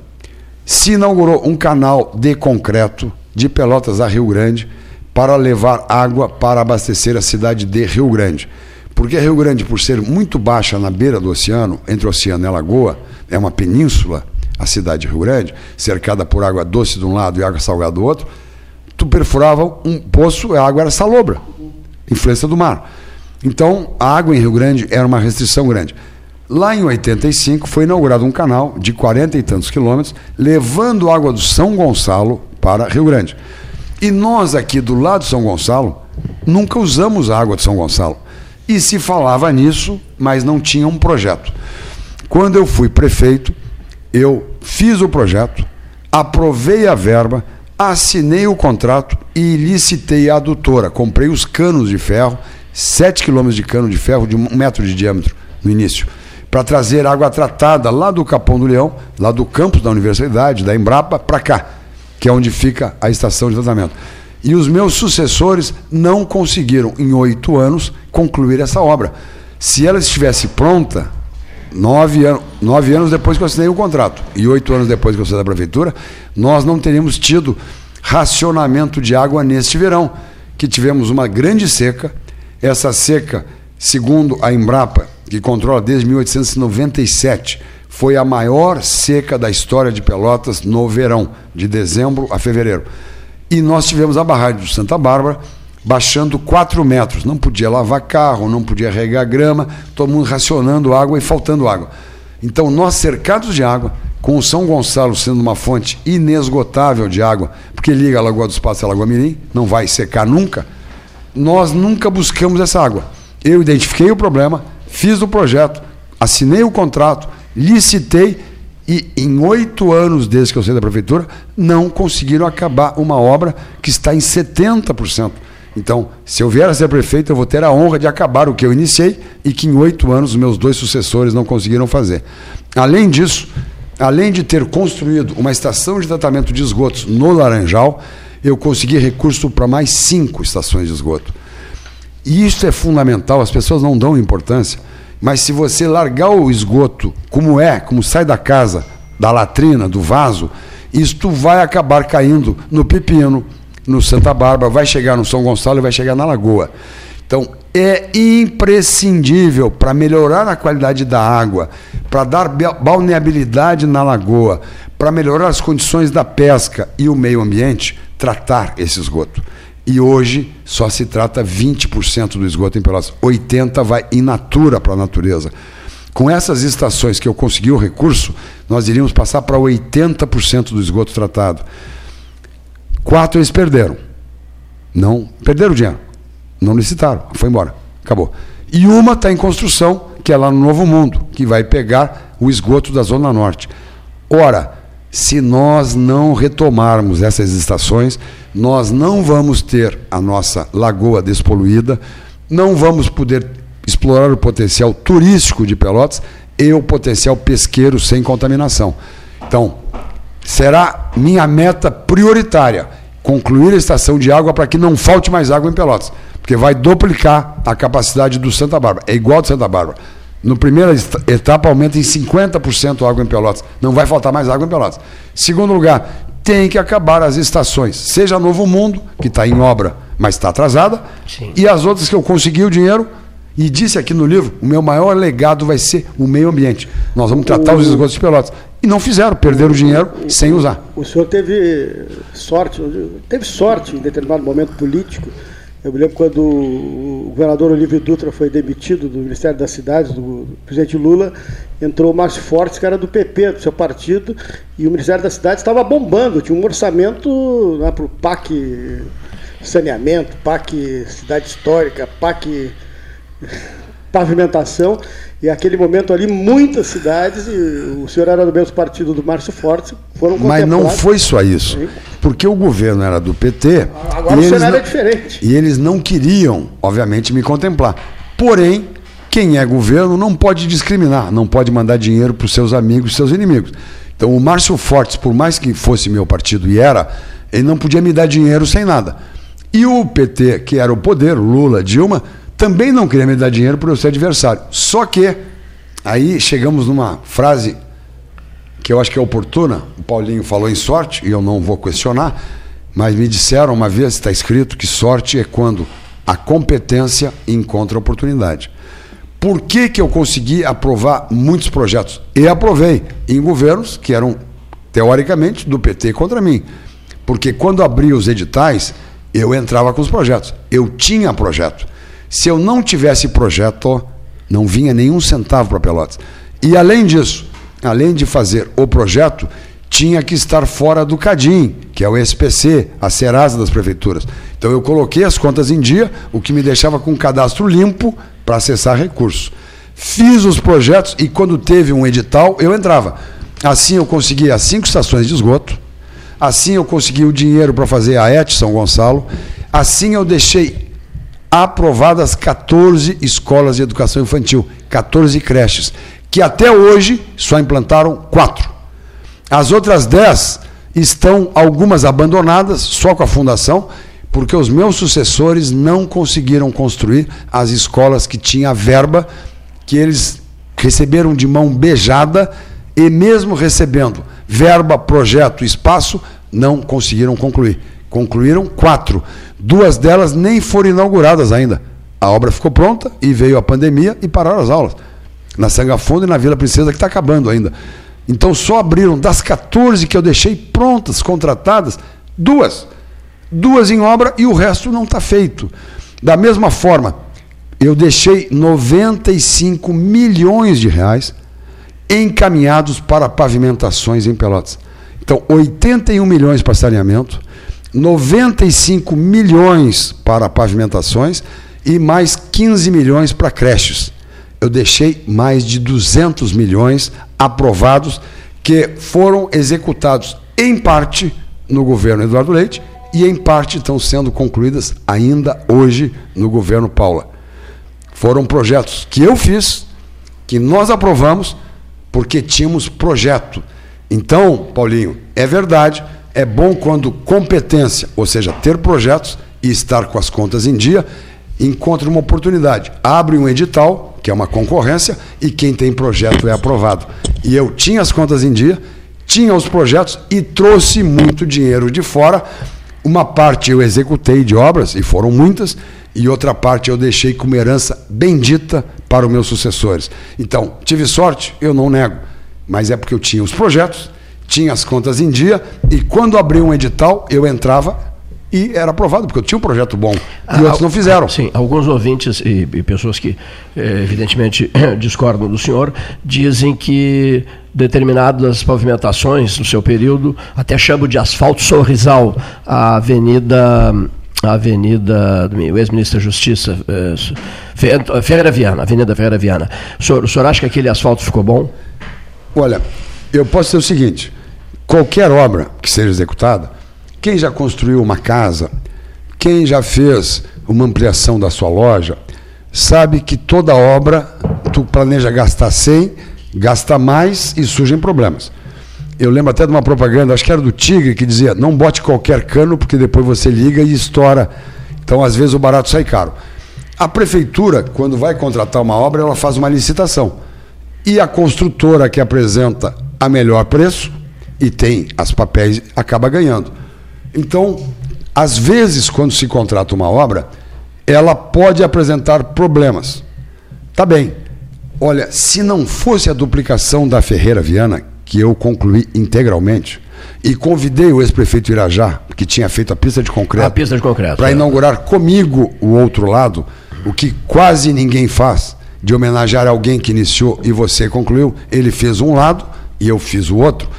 se inaugurou um canal de concreto de Pelotas a Rio Grande para levar água para abastecer a cidade de Rio Grande. Porque Rio Grande, por ser muito baixa na beira do oceano, entre o oceano e a lagoa, é uma península, a cidade de Rio Grande, cercada por água doce de um lado e água salgada do outro, tu perfurava um poço, a água era salobra, influência do mar. Então, a água em Rio Grande era uma restrição grande. Lá em 85 foi inaugurado um canal de 40 e tantos quilômetros, levando água do São Gonçalo para Rio Grande. E nós aqui do lado de São Gonçalo nunca usamos a água de São Gonçalo. E se falava nisso, mas não tinha um projeto. Quando eu fui prefeito, eu fiz o projeto, aprovei a verba, assinei o contrato e licitei a adutora. Comprei os canos de ferro, 7 quilômetros de cano de ferro de um metro de diâmetro no início, para trazer água tratada lá do Capão do Leão, lá do campus da universidade, da Embrapa, para cá, que é onde fica a estação de tratamento. E os meus sucessores não conseguiram, em oito anos, concluir essa obra. Se ela estivesse pronta, nove, nove anos depois que eu assinei o contrato e oito anos depois que eu saí da prefeitura, nós não teríamos tido racionamento de água neste verão, que tivemos uma grande seca. Essa seca, segundo a Embrapa, que controla desde 1897, foi a maior seca da história de Pelotas no verão, de dezembro a fevereiro. E nós tivemos a barragem de Santa Bárbara baixando 4 metros. Não podia lavar carro, não podia regar grama, todo mundo racionando água e faltando água. Então, nós cercados de água, com o São Gonçalo sendo uma fonte inesgotável de água, porque liga a Lagoa dos Passos a Lagoa Mirim, não vai secar nunca, nós nunca buscamos essa água. Eu identifiquei o problema, fiz o projeto, assinei o contrato, licitei e em oito anos desde que eu saí da prefeitura, não conseguiram acabar uma obra que está em 70%. Então, se eu vier a ser prefeito, eu vou ter a honra de acabar o que eu iniciei e que em oito anos os meus dois sucessores não conseguiram fazer. Além disso, além de ter construído uma estação de tratamento de esgotos no Laranjal, eu consegui recurso para mais cinco estações de esgoto. E isso é fundamental, as pessoas não dão importância, mas se você largar o esgoto como é, como sai da casa, da latrina, do vaso, isto vai acabar caindo no pepino, no Santa Bárbara, vai chegar no São Gonçalo e vai chegar na Lagoa. Então, é imprescindível para melhorar a qualidade da água, para dar balneabilidade na lagoa, para melhorar as condições da pesca e o meio ambiente, tratar esse esgoto. E hoje só se trata 20% do esgoto em Pelotas, 80% vai in natura para a natureza. Com essas estações que eu consegui o recurso, nós iríamos passar para 80% do esgoto tratado. Quatro eles perderam. Não perderam o dinheiro. Não licitaram. Foi embora. Acabou. E uma está em construção, que é lá no Novo Mundo, que vai pegar o esgoto da Zona Norte. Ora, se nós não retomarmos essas estações, nós não vamos ter a nossa lagoa despoluída, não vamos poder explorar o potencial turístico de Pelotas e o potencial pesqueiro sem contaminação. Então, será minha meta prioritária concluir a estação de água para que não falte mais água em Pelotas, porque vai duplicar a capacidade do Santa Bárbara. É igual do Santa Bárbara. No primeira etapa aumenta em 50% a água em Pelotas. Não vai faltar mais água em Pelotas. Segundo lugar, tem que acabar as estações, seja Novo Mundo, que está em obra, mas está atrasada, Sim. e as outras que eu consegui o dinheiro e disse aqui no livro: o meu maior legado vai ser o meio ambiente. Nós vamos tratar o... os esgotos de Pelotas. E não fizeram, perderam o dinheiro sem usar. O senhor teve sorte, teve sorte em determinado momento político. Eu me lembro quando o governador Olívio Dutra foi demitido do Ministério das Cidades, do presidente Lula, entrou o Márcio Fortes, que era do PP, do seu partido, e o Ministério das Cidades estava bombando, tinha um orçamento né, para o PAC saneamento, PAC cidade histórica, PAC pavimentação, e aquele momento ali, muitas cidades, e o senhor era do mesmo partido do Márcio Fortes, foram Mas não foi só isso, porque o governo era do PT. Agora o cenário não, é diferente. E eles não queriam, obviamente, me contemplar. Porém, quem é governo não pode discriminar, não pode mandar dinheiro para os seus amigos, seus inimigos. Então, o Márcio Fortes, por mais que fosse meu partido e era, ele não podia me dar dinheiro sem nada. E o PT, que era o poder, Lula, Dilma, também não queria me dar dinheiro por eu ser adversário. Só que, aí chegamos numa frase que eu acho que é oportuna, o Paulinho falou em sorte, e eu não vou questionar, mas me disseram uma vez, está escrito, que sorte é quando a competência encontra oportunidade. Por que, que eu consegui aprovar muitos projetos? E aprovei em governos que eram, teoricamente, do PT contra mim. Porque quando abri os editais, eu entrava com os projetos. Eu tinha projeto. Se eu não tivesse projeto, não vinha nenhum centavo para Pelotas. E além disso, além de fazer o projeto, tinha que estar fora do CADIM, que é o SPC, a Serasa das prefeituras. Então eu coloquei as contas em dia, o que me deixava com um cadastro limpo para acessar recursos. Fiz os projetos e quando teve um edital, eu entrava. Assim eu consegui as cinco estações de esgoto, assim eu consegui o dinheiro para fazer a ET São Gonçalo, assim eu deixei aprovadas 14 escolas de educação infantil, 14 creches, que até hoje só implantaram quatro. As outras 10 estão algumas abandonadas, só com a fundação, porque os meus sucessores não conseguiram construir as escolas que tinha verba, que eles receberam de mão beijada e mesmo recebendo verba, projeto, espaço, não conseguiram concluir. Concluíram quatro. Duas delas nem foram inauguradas ainda. A obra ficou pronta e veio a pandemia e pararam as aulas. Na Sanga Fundo e na Vila Princesa, que está acabando ainda. Então só abriram das 14 que eu deixei prontas, contratadas, duas. Duas em obra e o resto não está feito. Da mesma forma, eu deixei 95 milhões de reais encaminhados para pavimentações em Pelotas. Então, 81 milhões para saneamento, 95 milhões para pavimentações e mais 15 milhões para creches. Eu deixei mais de 200 milhões aprovados que foram executados em parte no governo Eduardo Leite e em parte estão sendo concluídas ainda hoje no governo Paula. Foram projetos que eu fiz, que nós aprovamos, porque tínhamos projeto. Então, Paulinho, é verdade é bom quando competência, ou seja, ter projetos e estar com as contas em dia, encontra uma oportunidade. Abre um edital, que é uma concorrência, e quem tem projeto é aprovado. E eu tinha as contas em dia, tinha os projetos e trouxe muito dinheiro de fora Uma parte eu executei de obras, e foram muitas, e outra parte eu deixei como herança bendita para os meus sucessores. Então, tive sorte, eu não nego, mas é porque eu tinha os projetos, tinha as contas em dia, e quando abri um edital, eu entrava e era aprovado, porque eu tinha um projeto bom. E ah, outros não fizeram. Sim, alguns ouvintes e, e pessoas que, eh, evidentemente, discordam do senhor, dizem que determinadas pavimentações no seu período, até chamo de asfalto sorrisal, a avenida a Avenida do ex-ministro da Justiça, eh, Ferreira Viana, Avenida Ferreira Viana. O senhor, o senhor acha que aquele asfalto ficou bom? Olha, eu posso dizer o seguinte: qualquer obra que seja executada, quem já construiu uma casa, quem já fez uma ampliação da sua loja, sabe que toda obra tu planeja gastar 100, gasta mais e surgem problemas. Eu lembro até de uma propaganda, acho que era do Tigre, que dizia: não bote qualquer cano, porque depois você liga e estoura. Então, às vezes, o barato sai caro. A prefeitura, quando vai contratar uma obra, ela faz uma licitação. E a construtora que apresenta a melhor preço e tem as papéis acaba ganhando. Então, às vezes, quando se contrata uma obra, ela pode apresentar problemas. Tá bem. Olha, se não fosse a duplicação da Ferreira Viana, que eu concluí integralmente, e convidei o ex-prefeito Irajá, que tinha feito a pista de concreto, a pista de concreto para é. inaugurar comigo o outro lado, o que quase ninguém faz, de homenagear alguém que iniciou e você concluiu, ele fez um lado e eu fiz o outro.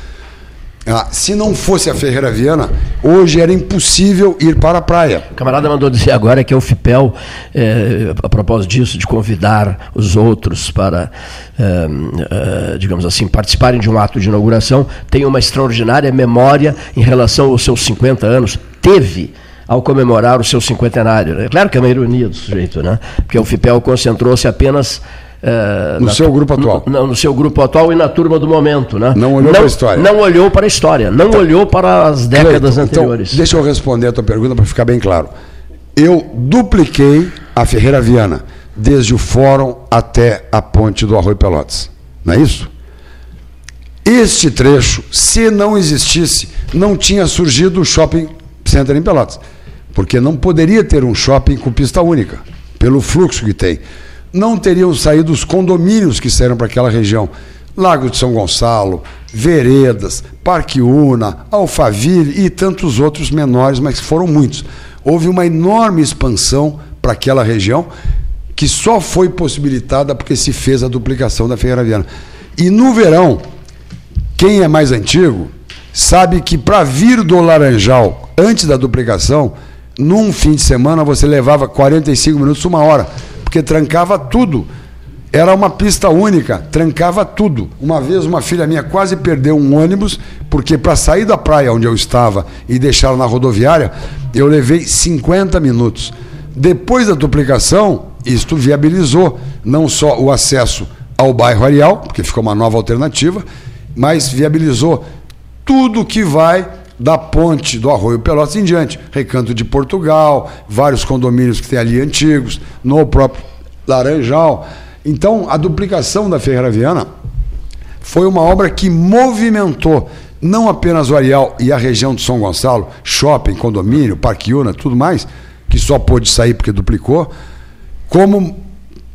Ah, se não fosse a Ferreira Viana, hoje era impossível ir para a praia. O camarada mandou dizer agora que a UFPEL, é, a propósito disso, de convidar os outros para, é, é, digamos assim, participarem de um ato de inauguração, tem uma extraordinária memória em relação aos seus 50 anos. Teve ao comemorar o seu cinquentenário. É claro que é uma ironia do sujeito, né? Porque a UFPEL concentrou-se apenas Uh, no seu grupo atual. No, no, seu grupo atual e na turma do momento, né? Não olhou não, para a história. Não olhou para a história, não então, olhou para as décadas Cleiton, anteriores. Então, deixa eu responder a tua pergunta para ficar bem claro. Eu dupliquei a Ferreira Viana, desde o fórum até a ponte do Arroio Pelotas. Não é isso? Este trecho, se não existisse, não tinha surgido o shopping center em Pelotas. Porque não poderia ter um shopping com pista única, pelo fluxo que tem não teriam saído os condomínios que saíram para aquela região. Lago de São Gonçalo, Veredas, Parque Una, Alphaville e tantos outros menores, mas foram muitos. Houve uma enorme expansão para aquela região que só foi possibilitada porque se fez a duplicação da Ferreira Viana. E no verão, quem é mais antigo sabe que para vir do Laranjal antes da duplicação, num fim de semana você levava 45 minutos, uma hora porque trancava tudo. Era uma pista única, trancava tudo. Uma vez uma filha minha quase perdeu um ônibus, porque para sair da praia onde eu estava e deixá-la na rodoviária, eu levei 50 minutos. Depois da duplicação, isto viabilizou não só o acesso ao bairro Arial, porque ficou uma nova alternativa, mas viabilizou tudo que vai da ponte do Arroio Pelotas em diante. Recanto de Portugal, vários condomínios que tem ali antigos, no próprio Laranjal. Então, a duplicação da Ferreira Viana foi uma obra que movimentou não apenas o Areal e a região de São Gonçalo, shopping, condomínio, Parque Una, tudo mais, que só pôde sair porque duplicou, como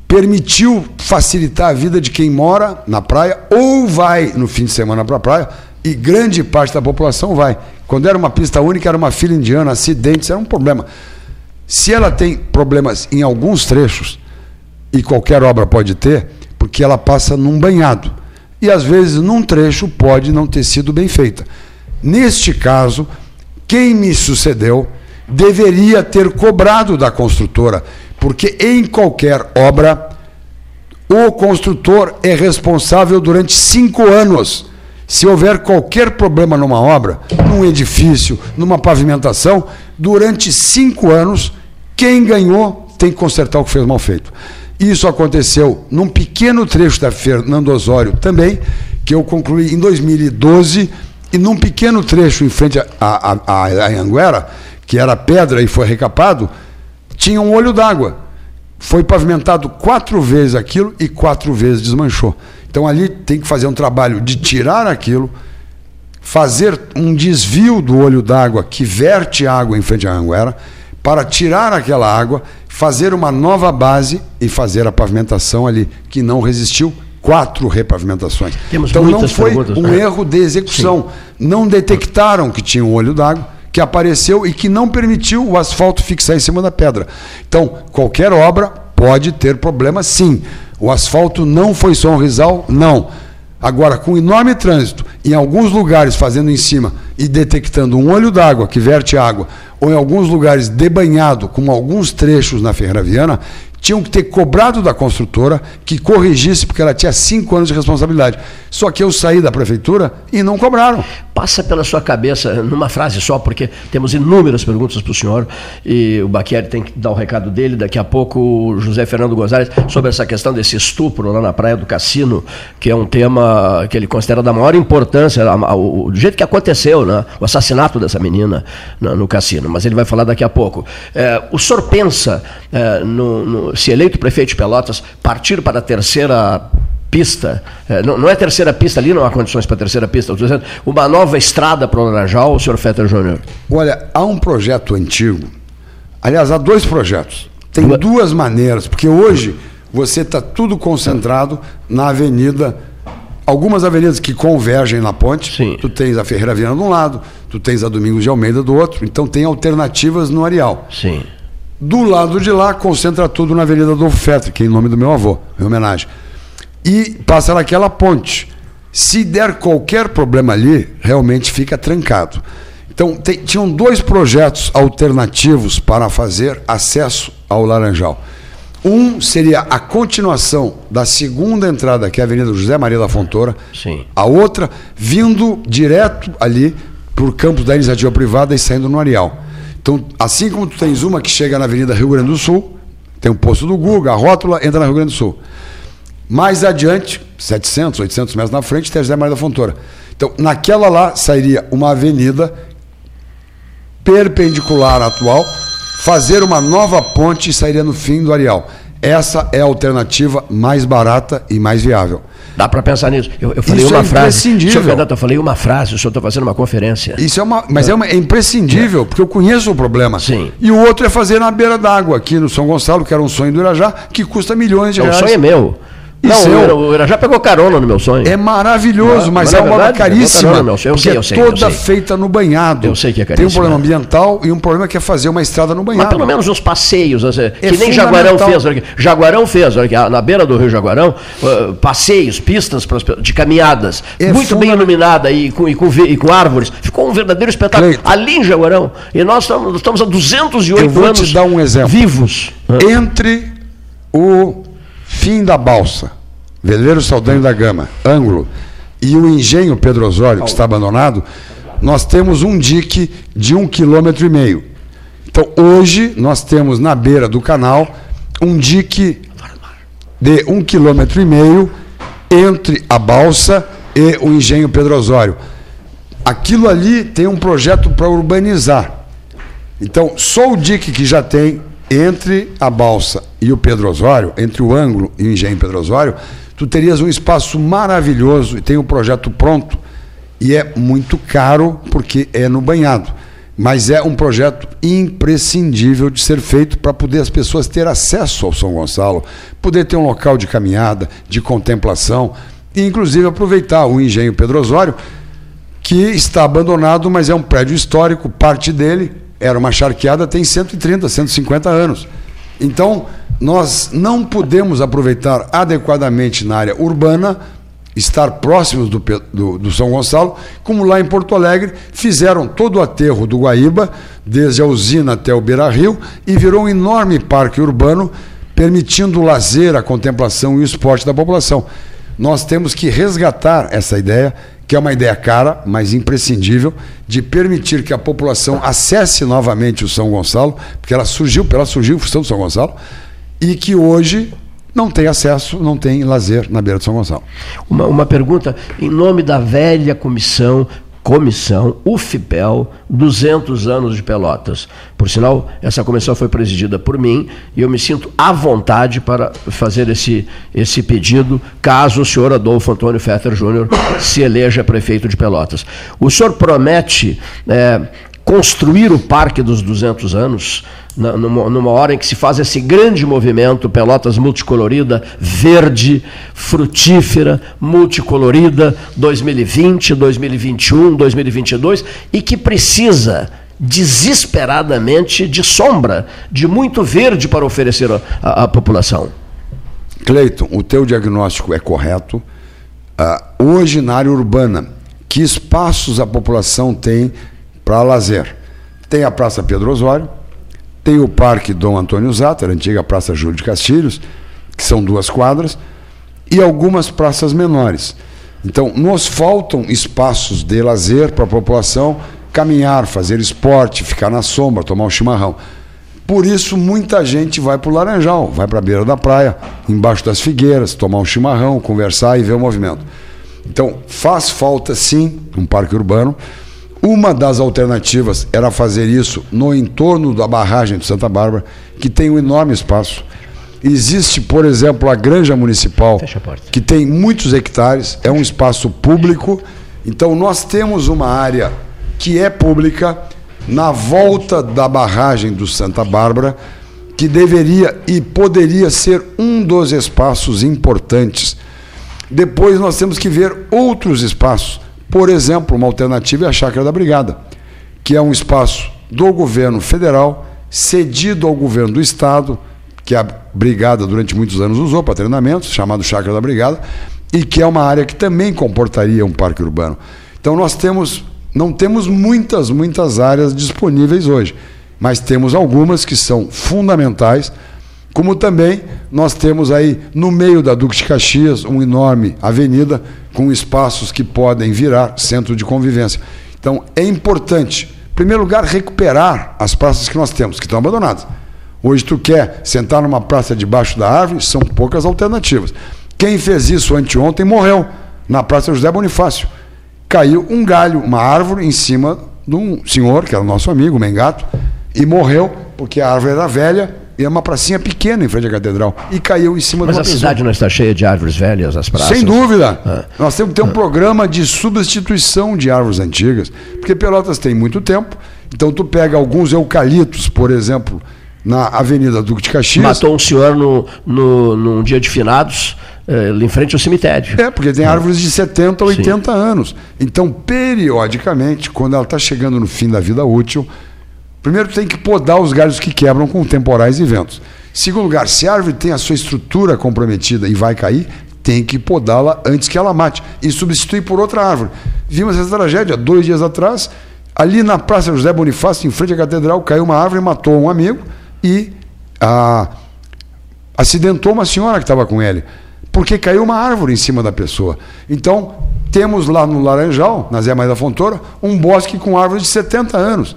permitiu facilitar a vida de quem mora na praia ou vai no fim de semana para a praia e grande parte da população vai. Quando era uma pista única, era uma fila indiana, acidentes, era um problema. Se ela tem problemas em alguns trechos, e qualquer obra pode ter, porque ela passa num banhado. E às vezes num trecho pode não ter sido bem feita. Neste caso, quem me sucedeu deveria ter cobrado da construtora, porque em qualquer obra, o construtor é responsável durante cinco anos se houver qualquer problema numa obra, num edifício, numa pavimentação, durante cinco anos, quem ganhou tem que consertar o que fez mal feito. Isso aconteceu num pequeno trecho da Fernando Osório também, que eu concluí em 2012, e num pequeno trecho em frente a Anguera, que era pedra e foi recapado, tinha um olho d'água. Foi pavimentado quatro vezes aquilo e quatro vezes desmanchou. Então ali tem que fazer um trabalho de tirar aquilo, fazer um desvio do olho d'água que verte água em frente à Anguera, para tirar aquela água, fazer uma nova base e fazer a pavimentação ali, que não resistiu quatro repavimentações. Temos então não foi perguntas, um né? erro de execução. Não detectaram que tinha um olho d'água, que apareceu e que não permitiu o asfalto fixar em cima da pedra. Então, qualquer obra pode ter problema sim. O asfalto não foi só um risal? Não. Agora, com enorme trânsito, em alguns lugares fazendo em cima e detectando um olho d'água que verte água, ou em alguns lugares debanhado, como alguns trechos na Ferreira Viana, tinham que ter cobrado da construtora que corrigisse, porque ela tinha cinco anos de responsabilidade. Só que eu saí da prefeitura e não cobraram. Passa pela sua cabeça, numa frase só, porque temos inúmeras perguntas para o senhor e o Baquieri tem que dar o recado dele. Daqui a pouco o José Fernando Gonzalez sobre essa questão desse estupro lá na Praia do Cassino, que é um tema que ele considera da maior importância, do jeito que aconteceu, né? o assassinato dessa menina no, no cassino. Mas ele vai falar daqui a pouco. É, o senhor pensa, é, no- no- se eleito prefeito de Pelotas, partir para a terceira pista, é, não, é terceira pista ali, não há condições para terceira pista, dizendo, uma nova estrada para o Laranjal, o senhor Fetter Júnior. Olha, há um projeto antigo. Aliás, há dois projetos. Tem Duas- duas maneiras, porque hoje você está tudo concentrado na avenida. Algumas avenidas que convergem na ponte. Sim. Tu tens a Ferreira Viana de um lado, tu tens a Domingos de Almeida do outro. Então tem alternativas no areal. Sim. Do lado de lá, concentra tudo na Avenida Adolfo Fetter, que é em nome do meu avô, em homenagem. E passa naquela ponte. Se der qualquer problema ali, realmente fica trancado. Então, tem- tinham dois projetos alternativos para fazer acesso ao Laranjal. Um seria a continuação da segunda entrada, que é a Avenida José Maria da Fontoura. Sim. A outra vindo direto ali por campos da iniciativa privada e saindo no Areal. Então, assim como tu tens uma que chega na Avenida Rio Grande do Sul, tem o posto do Guga, a rótula entra na Rio Grande do Sul. Mais adiante, 700, 800 metros na frente, tem a José Maria da Fontoura. Então, naquela lá sairia uma avenida perpendicular à atual, fazer uma nova ponte e sairia no fim do areal. Essa é a alternativa mais barata e mais viável. Dá para pensar nisso. Eu, eu falei Isso uma é frase. imprescindível. Senhor Fernando, eu falei uma frase, o senhor está fazendo uma conferência. Isso é uma, mas é, uma, é imprescindível, porque eu conheço o problema. Sim. E o outro é fazer na beira d'água, aqui no São Gonçalo, que era um sonho do Irajá, que custa milhões de Não, o reais. sonho é meu. Não, o Irajá pegou carona no meu sonho. É maravilhoso, mas mas é é uma obra verdade, caríssima. eu carona, eu sei, eu é sei, eu toda sei. feita no banhado. Eu sei que é Tem um caríssima. problema ambiental e um problema que é fazer uma estrada no Mas banhado. pelo menos uns passeios, assim, É que nem Jaguarão fez. Jaguarão fez, olha aqui, na beira do Rio Jaguarão, ah, passeios, pistas de caminhadas, É muito bem iluminada e com, e, com, e com árvores. Ficou um verdadeiro espetáculo. Ali em Jaguarão. E nós estamos, estamos há 208 Eu vou te anos dar um exemplo. vivos. Entre o fim da balsa, Veleiro Saldanho da Gama, ângulo, e o engenho Pedro Osório, que está abandonado, nós temos um dique de um quilômetro e meio. Então, hoje, nós temos na beira do canal um dique de um quilômetro e meio entre a balsa e o engenho Pedro Osório. Aquilo ali tem um projeto para urbanizar. Então, só o dique que já tem entre a balsa e o Pedro Osório, entre o ângulo e o engenho Pedro Osório, tu terias um espaço maravilhoso e tem um projeto pronto. E é muito caro porque é no banhado. Mas é um projeto imprescindível de ser feito para poder as pessoas ter acesso ao São Gonçalo, poder ter um local de caminhada, de contemplação, e inclusive aproveitar o engenho Pedro Osório, que está abandonado, mas é um prédio histórico, parte dele era uma charqueada, tem 130, 150 anos. Então, nós não podemos aproveitar adequadamente na área urbana, estar próximos do, do, do São Gonçalo, como lá em Porto Alegre fizeram todo o aterro do Guaíba, desde a usina até o Beira Rio, e virou um enorme parque urbano, permitindo o lazer, a contemplação e o esporte da população. Nós temos que resgatar essa ideia, que é uma ideia cara, mas imprescindível, de permitir que a população acesse novamente o São Gonçalo, porque ela surgiu, ela surgiu em função do São Gonçalo, e que hoje não tem acesso, não tem lazer na beira do São Gonçalo. Uma, uma pergunta, em nome da velha comissão Comissão UFPEL 200 anos de Pelotas. Por sinal, essa comissão foi presidida por mim e eu me sinto à vontade para fazer esse, esse pedido, caso o senhor Adolfo Antônio Fetter Júnior se eleja prefeito de Pelotas. O senhor promete é, construir o Parque dos 200 anos, numa, numa, hora em que se faz esse grande movimento, Pelotas multicolorida, verde, frutífera, multicolorida, 2020, 2021, 2022, e que precisa desesperadamente de sombra, de muito verde para oferecer à população. Cleiton, o teu diagnóstico é correto. Uh, hoje, na área urbana, que espaços a população tem para lazer. Tem a Praça Pedro Osório, tem o Parque Dom Antônio Zata, a antiga Praça Júlio de Castilhos, que são duas quadras, e algumas praças menores. Então, nos faltam espaços de lazer para a população caminhar, fazer esporte, ficar na sombra, tomar um chimarrão. Por isso, muita gente vai para o Laranjal, vai para a beira da praia, embaixo das figueiras, tomar um chimarrão, conversar e ver o movimento. Então, faz falta sim um parque urbano. Uma das alternativas era fazer isso no entorno da barragem de Santa Bárbara, que tem um enorme espaço. Existe, por exemplo, a Granja Municipal, a que tem muitos hectares, é um espaço público. Então, nós temos uma área que é pública na volta da barragem do Santa Bárbara, que deveria e poderia ser um dos espaços importantes. Depois, nós temos que ver outros espaços por exemplo, uma alternativa é a Chácara da Brigada, que é um espaço do governo federal cedido ao governo do estado, que a Brigada durante muitos anos usou para treinamentos, chamado Chácara da Brigada, e que é uma área que também comportaria um parque urbano. Então nós temos não temos muitas, muitas áreas disponíveis hoje, mas temos algumas que são fundamentais como também nós temos aí no meio da Duque de Caxias uma enorme avenida com espaços que podem virar centro de convivência. Então é importante, em primeiro lugar, recuperar as praças que nós temos, que estão abandonadas. Hoje tu quer sentar numa praça debaixo da árvore, são poucas alternativas. Quem fez isso anteontem morreu na Praça José Bonifácio. Caiu um galho, uma árvore em cima de um senhor, que era nosso amigo, Mengato, e morreu porque a árvore era velha e é uma pracinha pequena em frente à catedral. E caiu em cima Mas de uma a cidade não está cheia de árvores velhas, as praças? Sem dúvida. Ah. Nós temos que ter um ah. programa de substituição de árvores antigas. Porque Pelotas tem muito tempo. Então tu pega alguns eucaliptos, por exemplo, na Avenida Duque de Caxias. Matou um senhor no, no, num dia de finados, eh, em frente ao cemitério. É, porque tem ah. árvores de 70 a 80 Sim. anos. Então, periodicamente, quando ela está chegando no fim da vida útil, Primeiro, tem que podar os galhos que quebram com temporais e ventos. Segundo lugar, se a árvore tem a sua estrutura comprometida e vai cair, tem que podá-la antes que ela mate e substituir por outra árvore. Vimos essa tragédia dois dias atrás, ali na Praça José Bonifácio, em frente à catedral, caiu uma árvore, matou um amigo e ah, acidentou uma senhora que estava com ele, porque caiu uma árvore em cima da pessoa. Então, temos lá no Laranjal, na Zé Maria da Fontoura, um bosque com árvores de 70 anos.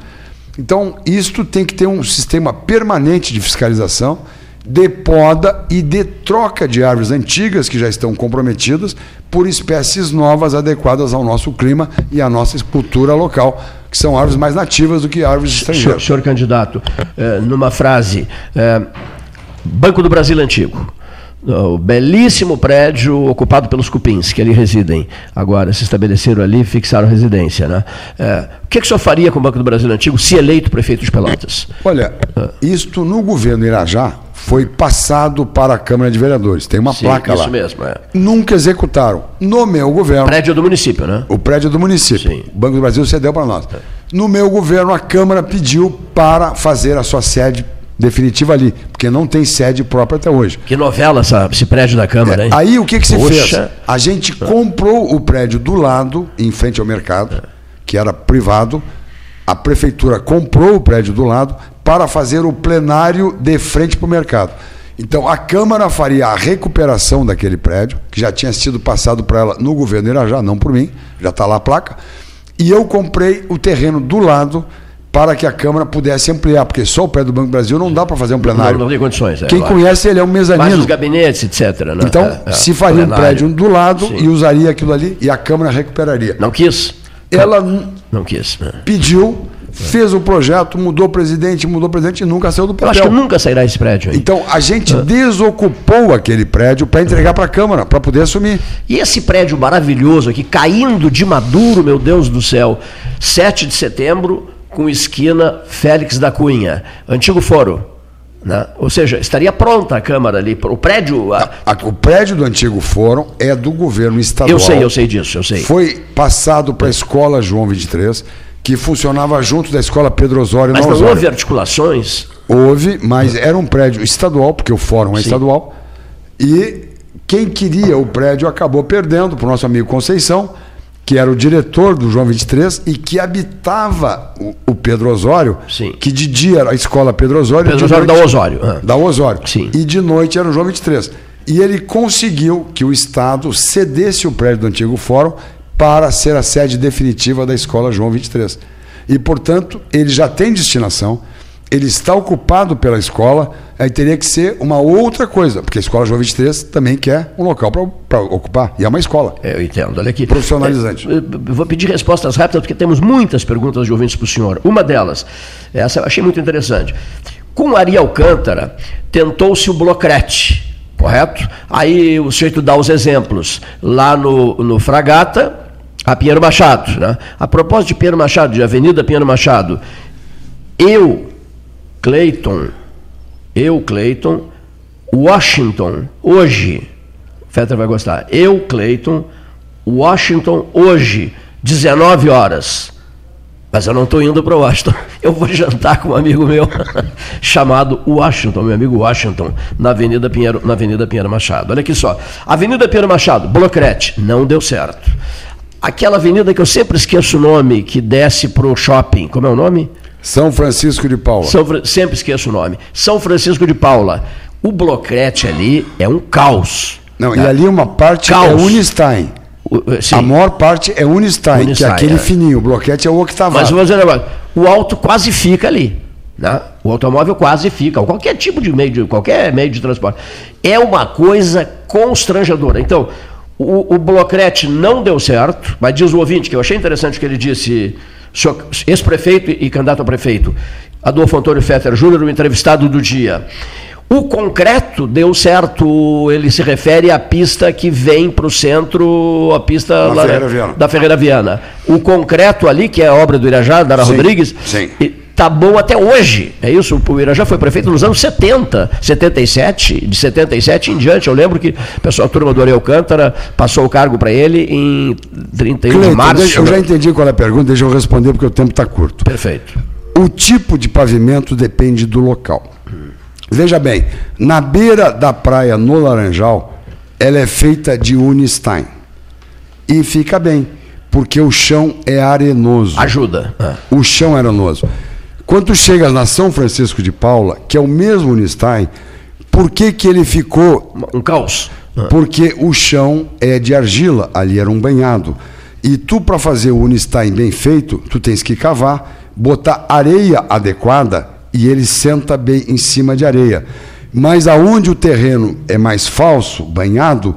Então, isto tem que ter um sistema permanente de fiscalização, de poda e de troca de árvores antigas que já estão comprometidas por espécies novas adequadas ao nosso clima e à nossa cultura local, que são árvores mais nativas do que árvores estrangeiras. Senhor, senhor candidato, é, numa frase, é, Banco do Brasil Antigo o belíssimo prédio ocupado pelos cupins, que ali residem. Agora se estabeleceram ali e fixaram residência. Né? É, o que, que o senhor faria com o Banco do Brasil Antigo se eleito prefeito de Pelotas? Olha, é. isto no governo Irajá foi passado para a Câmara de Vereadores. Tem uma Sim, placa isso lá. mesmo, é. Nunca executaram. No meu governo. O prédio do município, né? O prédio do município. Sim. O Banco do Brasil cedeu para nós. É. No meu governo, a Câmara pediu para fazer a sua sede definitiva ali, porque não tem sede própria até hoje. Que novela essa, esse prédio da Câmara, é, hein? Aí o que, que se Poxa. fez? A gente comprou o prédio do lado, em frente ao mercado, que era privado. A prefeitura comprou o prédio do lado para fazer o plenário de frente para o mercado. Então a Câmara faria a recuperação daquele prédio, que já tinha sido passado para ela no governo Irajá, não por mim, já está lá a placa. E eu comprei o terreno do lado para que a Câmara pudesse ampliar, porque só o pé do Banco do Brasil não dá para fazer um plenário. Não, não tem condições. É, Quem claro. conhece ele é um mezanino. Mas os gabinetes, etc. Né? Então, é, é, se faria plenário. um prédio do lado Sim. e usaria aquilo ali e a Câmara recuperaria. Não quis? Ela não quis. Né? Pediu, fez o projeto, mudou o presidente, mudou o presidente e nunca saiu do papel. Eu acho que nunca sairá esse prédio aí. Então, a gente desocupou aquele prédio para entregar para a Câmara, para poder assumir. E esse prédio maravilhoso aqui, caindo de maduro, meu Deus do céu, 7 de setembro, com esquina Félix da Cunha, antigo foro. Né? Ou seja, estaria pronta a Câmara ali, o prédio. A... O prédio do antigo fórum é do governo estadual. Eu sei, eu sei disso, eu sei. Foi passado para a escola João 23, que funcionava junto da escola Pedro Osório Mas não Osório. houve articulações? Houve, mas era um prédio estadual, porque o fórum é Sim. estadual. E quem queria o prédio acabou perdendo para o nosso amigo Conceição que era o diretor do João 23 e que habitava o, o Pedro Osório, Sim. que de dia era a escola Pedro Osório. Pedro Osório noite, da Osório. Ah. Da Osório. Sim. E de noite era o João 23. E ele conseguiu que o Estado cedesse o prédio do antigo fórum para ser a sede definitiva da escola João 23. E, portanto, ele já tem destinação ele está ocupado pela escola, aí teria que ser uma outra coisa, porque a escola João 23 também quer um local para ocupar, e é uma escola. É, eu entendo, olha aqui. Profissionalizante. É, vou pedir respostas rápidas, porque temos muitas perguntas de ouvintes para o senhor. Uma delas, essa eu achei muito interessante. Com Ari Alcântara, tentou-se o blocrete, correto? Aí o sujeito dá os exemplos. Lá no, no Fragata, a Pinheiro Machado. Né? A propósito de Pinheiro Machado, de Avenida Pinheiro Machado, eu Clayton, eu, Clayton, Washington, hoje, Fetter vai gostar, eu, Clayton, Washington, hoje, 19 horas. Mas eu não estou indo para Washington. Eu vou jantar com um amigo meu chamado Washington, meu amigo Washington, na Avenida Pinheiro, na Avenida Pinheiro Machado. Olha aqui só. Avenida Pinheiro Machado, Blocrete, não deu certo. Aquela avenida que eu sempre esqueço o nome, que desce para o shopping, como é o nome? São Francisco de Paula. São, sempre esqueço o nome. São Francisco de Paula. O Blocrete ali é um caos. Não, e ali uma parte é caos. é Unistein. A maior parte é Unistein, Unistein que é aquele é. fininho. O bloquete é o octavado. Mas vou dizer um negócio. O alto quase fica ali. Né? O automóvel quase fica. Qualquer tipo de meio de, qualquer meio de transporte. É uma coisa constrangedora. Então, o, o Blocrete não deu certo, mas diz o ouvinte, que eu achei interessante o que ele disse ex-prefeito e candidato a prefeito, Adolfo Antônio Fetter Júnior, o entrevistado do dia. O concreto deu certo, ele se refere à pista que vem para o centro, a pista da, Ferreira da Ferreira Viana. O concreto ali, que é a obra do Irajá, Dara sim, Rodrigues, sim. Tá bom até hoje. É isso, o Irajá foi prefeito nos anos 70, 77, de 77 em diante. Eu lembro que pessoal, a turma do Ariel Cântara passou o cargo para ele em 31 Cleiton, de março. Eu já entendi qual é a pergunta, deixa eu responder porque o tempo está curto. Perfeito. O tipo de pavimento depende do local. Veja bem, na beira da praia no Laranjal, ela é feita de Unistein. E fica bem, porque o chão é arenoso. Ajuda. O chão é arenoso. Quando tu chegas na São Francisco de Paula, que é o mesmo Unistein, por que, que ele ficou. Um caos. É. Porque o chão é de argila, ali era um banhado. E tu, para fazer o Unistein bem feito, tu tens que cavar, botar areia adequada e ele senta bem em cima de areia. Mas aonde o terreno é mais falso, banhado,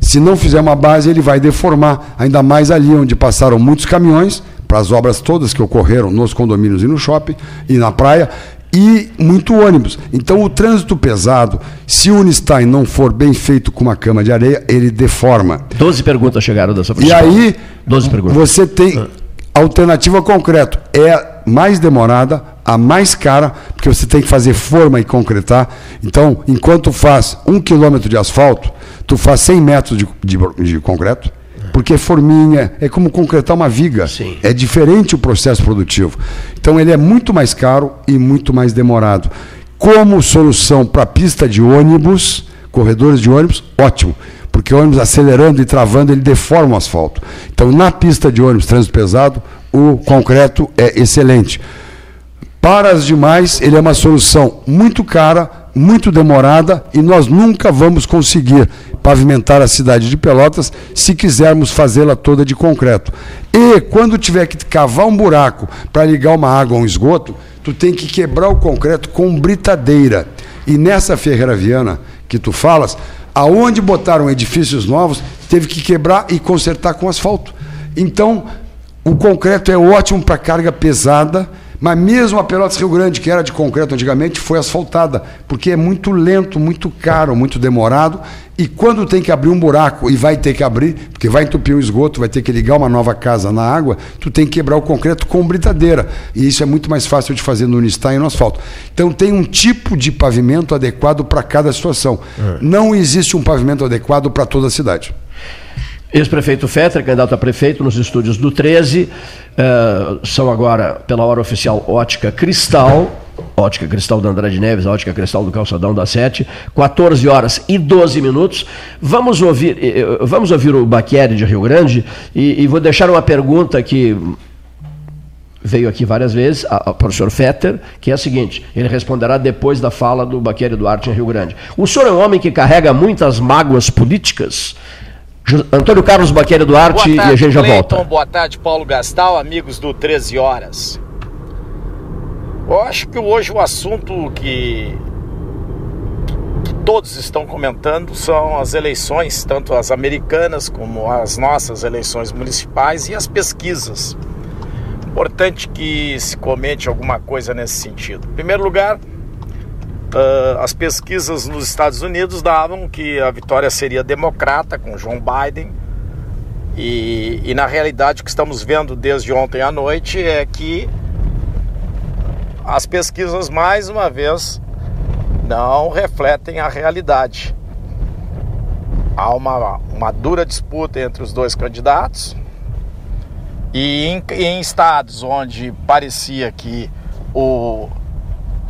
se não fizer uma base, ele vai deformar, ainda mais ali onde passaram muitos caminhões, para as obras todas que ocorreram nos condomínios e no shopping e na praia, e muito ônibus. Então o trânsito pesado, se o Unistein não for bem feito com uma cama de areia, ele deforma. Doze perguntas chegaram dessa E aí, Doze perguntas. você tem ah. alternativa concreto. É mais demorada, a mais cara, porque você tem que fazer forma e concretar. Então, enquanto faz um quilômetro de asfalto, tu faz 100 metros de, de, de concreto, porque forminha é como concretar uma viga. Sim. É diferente o processo produtivo. Então, ele é muito mais caro e muito mais demorado. Como solução para pista de ônibus, corredores de ônibus, ótimo porque o ônibus acelerando e travando, ele deforma o asfalto. Então, na pista de ônibus trânsito pesado, o concreto é excelente. Para as demais, ele é uma solução muito cara, muito demorada e nós nunca vamos conseguir pavimentar a cidade de Pelotas se quisermos fazê-la toda de concreto. E quando tiver que cavar um buraco para ligar uma água a um esgoto, tu tem que quebrar o concreto com britadeira. E nessa Ferreira Viana que tu falas, aonde botaram edifícios novos, teve que quebrar e consertar com asfalto. Então, O concreto é ótimo para carga pesada, mas mesmo a Pelotas Rio Grande, que era de concreto antigamente, foi asfaltada, porque é muito lento, muito caro, muito demorado. E quando tem que abrir um buraco, e vai ter que abrir, porque vai entupir o esgoto, vai ter que ligar uma nova casa na água, tu tem que quebrar o concreto com britadeira. E isso é muito mais fácil de fazer no Unistar e no asfalto. Então tem um tipo de pavimento adequado para cada situação. É. Não existe um pavimento adequado para toda a cidade. Ex-prefeito Fetter, candidato a prefeito nos estúdios do 13, uh, são agora, pela hora oficial, Ótica Cristal, Ótica Cristal da Andrade Neves, Ótica Cristal do Calçadão da Sete, 14 horas e 12 minutos. Vamos ouvir, eh, eh, vamos ouvir o Baqueri de Rio Grande e, e vou deixar uma pergunta que veio aqui várias vezes, ao professor Fetter, que é a seguinte: ele responderá depois da fala do Baqueri Duarte em Rio Grande. O senhor é um homem que carrega muitas mágoas políticas? Antônio Carlos Baqueira Duarte tarde, e a gente já Clayton, volta. Boa tarde, Paulo Gastal, amigos do 13 Horas. Eu acho que hoje o assunto que, que todos estão comentando são as eleições, tanto as americanas como as nossas eleições municipais e as pesquisas. Importante que se comente alguma coisa nesse sentido. Em primeiro lugar, Uh, as pesquisas nos Estados Unidos davam que a vitória seria democrata com Joe Biden. E, e, na realidade o que estamos vendo desde ontem à noite é que as pesquisas mais uma vez não refletem a realidade. Há uma, uma dura disputa entre os dois candidatos e em, em estados onde parecia que o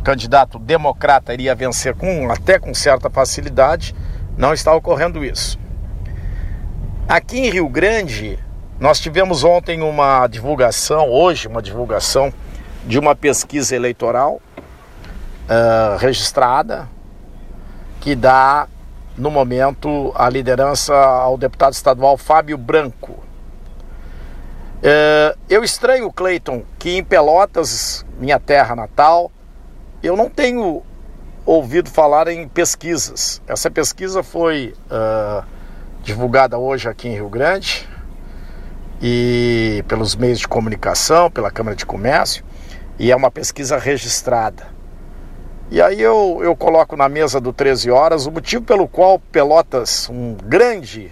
candidato democrata iria vencer com até com certa facilidade, não está ocorrendo isso. Aqui em Rio Grande, nós tivemos ontem uma divulgação, hoje uma divulgação de uma pesquisa eleitoral uh, registrada que dá no momento a liderança ao deputado estadual Fábio Branco. Uh, eu estranho, Cleiton, que em Pelotas, minha terra natal, eu não tenho ouvido falar em pesquisas. Essa pesquisa foi uh, divulgada hoje aqui em Rio Grande e pelos meios de comunicação, pela Câmara de Comércio, e é uma pesquisa registrada. E aí eu, eu coloco na mesa do 13 horas o motivo pelo qual Pelotas, um grande,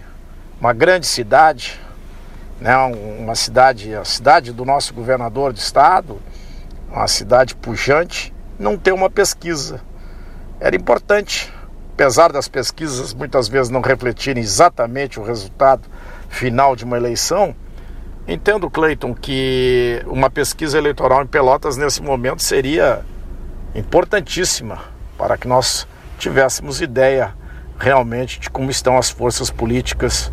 uma grande cidade, né, uma cidade, a cidade do nosso governador de estado, uma cidade pujante, não ter uma pesquisa. Era importante, apesar das pesquisas muitas vezes não refletirem exatamente o resultado final de uma eleição. Entendo, Cleiton, que uma pesquisa eleitoral em Pelotas nesse momento seria importantíssima para que nós tivéssemos ideia realmente de como estão as forças políticas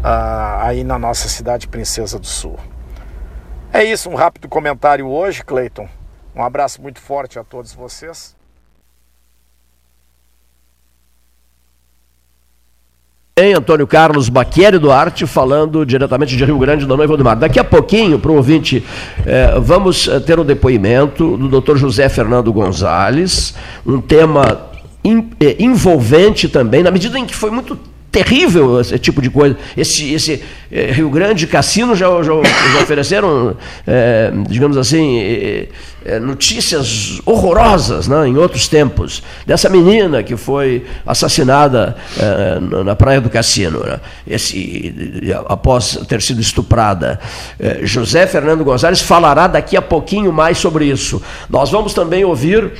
uh, aí na nossa cidade Princesa do Sul. É isso, um rápido comentário hoje, Cleiton. Um abraço muito forte a todos vocês. Em Antônio Carlos Baquieri Duarte, falando diretamente de Rio Grande do Noivo do Mar. Daqui a pouquinho, para o ouvinte, eh, vamos eh, ter o um depoimento do Dr. José Fernando Gonzalez, um tema in, eh, envolvente também, na medida em que foi muito terrível esse tipo de coisa. Esse, esse eh, Rio Grande Cassino já, já, já ofereceram, eh, digamos assim, eh, notícias horrorosas né, em outros tempos. Dessa menina que foi assassinada na praia do Cassino, né, esse, após ter sido estuprada. José Fernando Gonzalez falará daqui a pouquinho mais sobre isso. Nós vamos também ouvir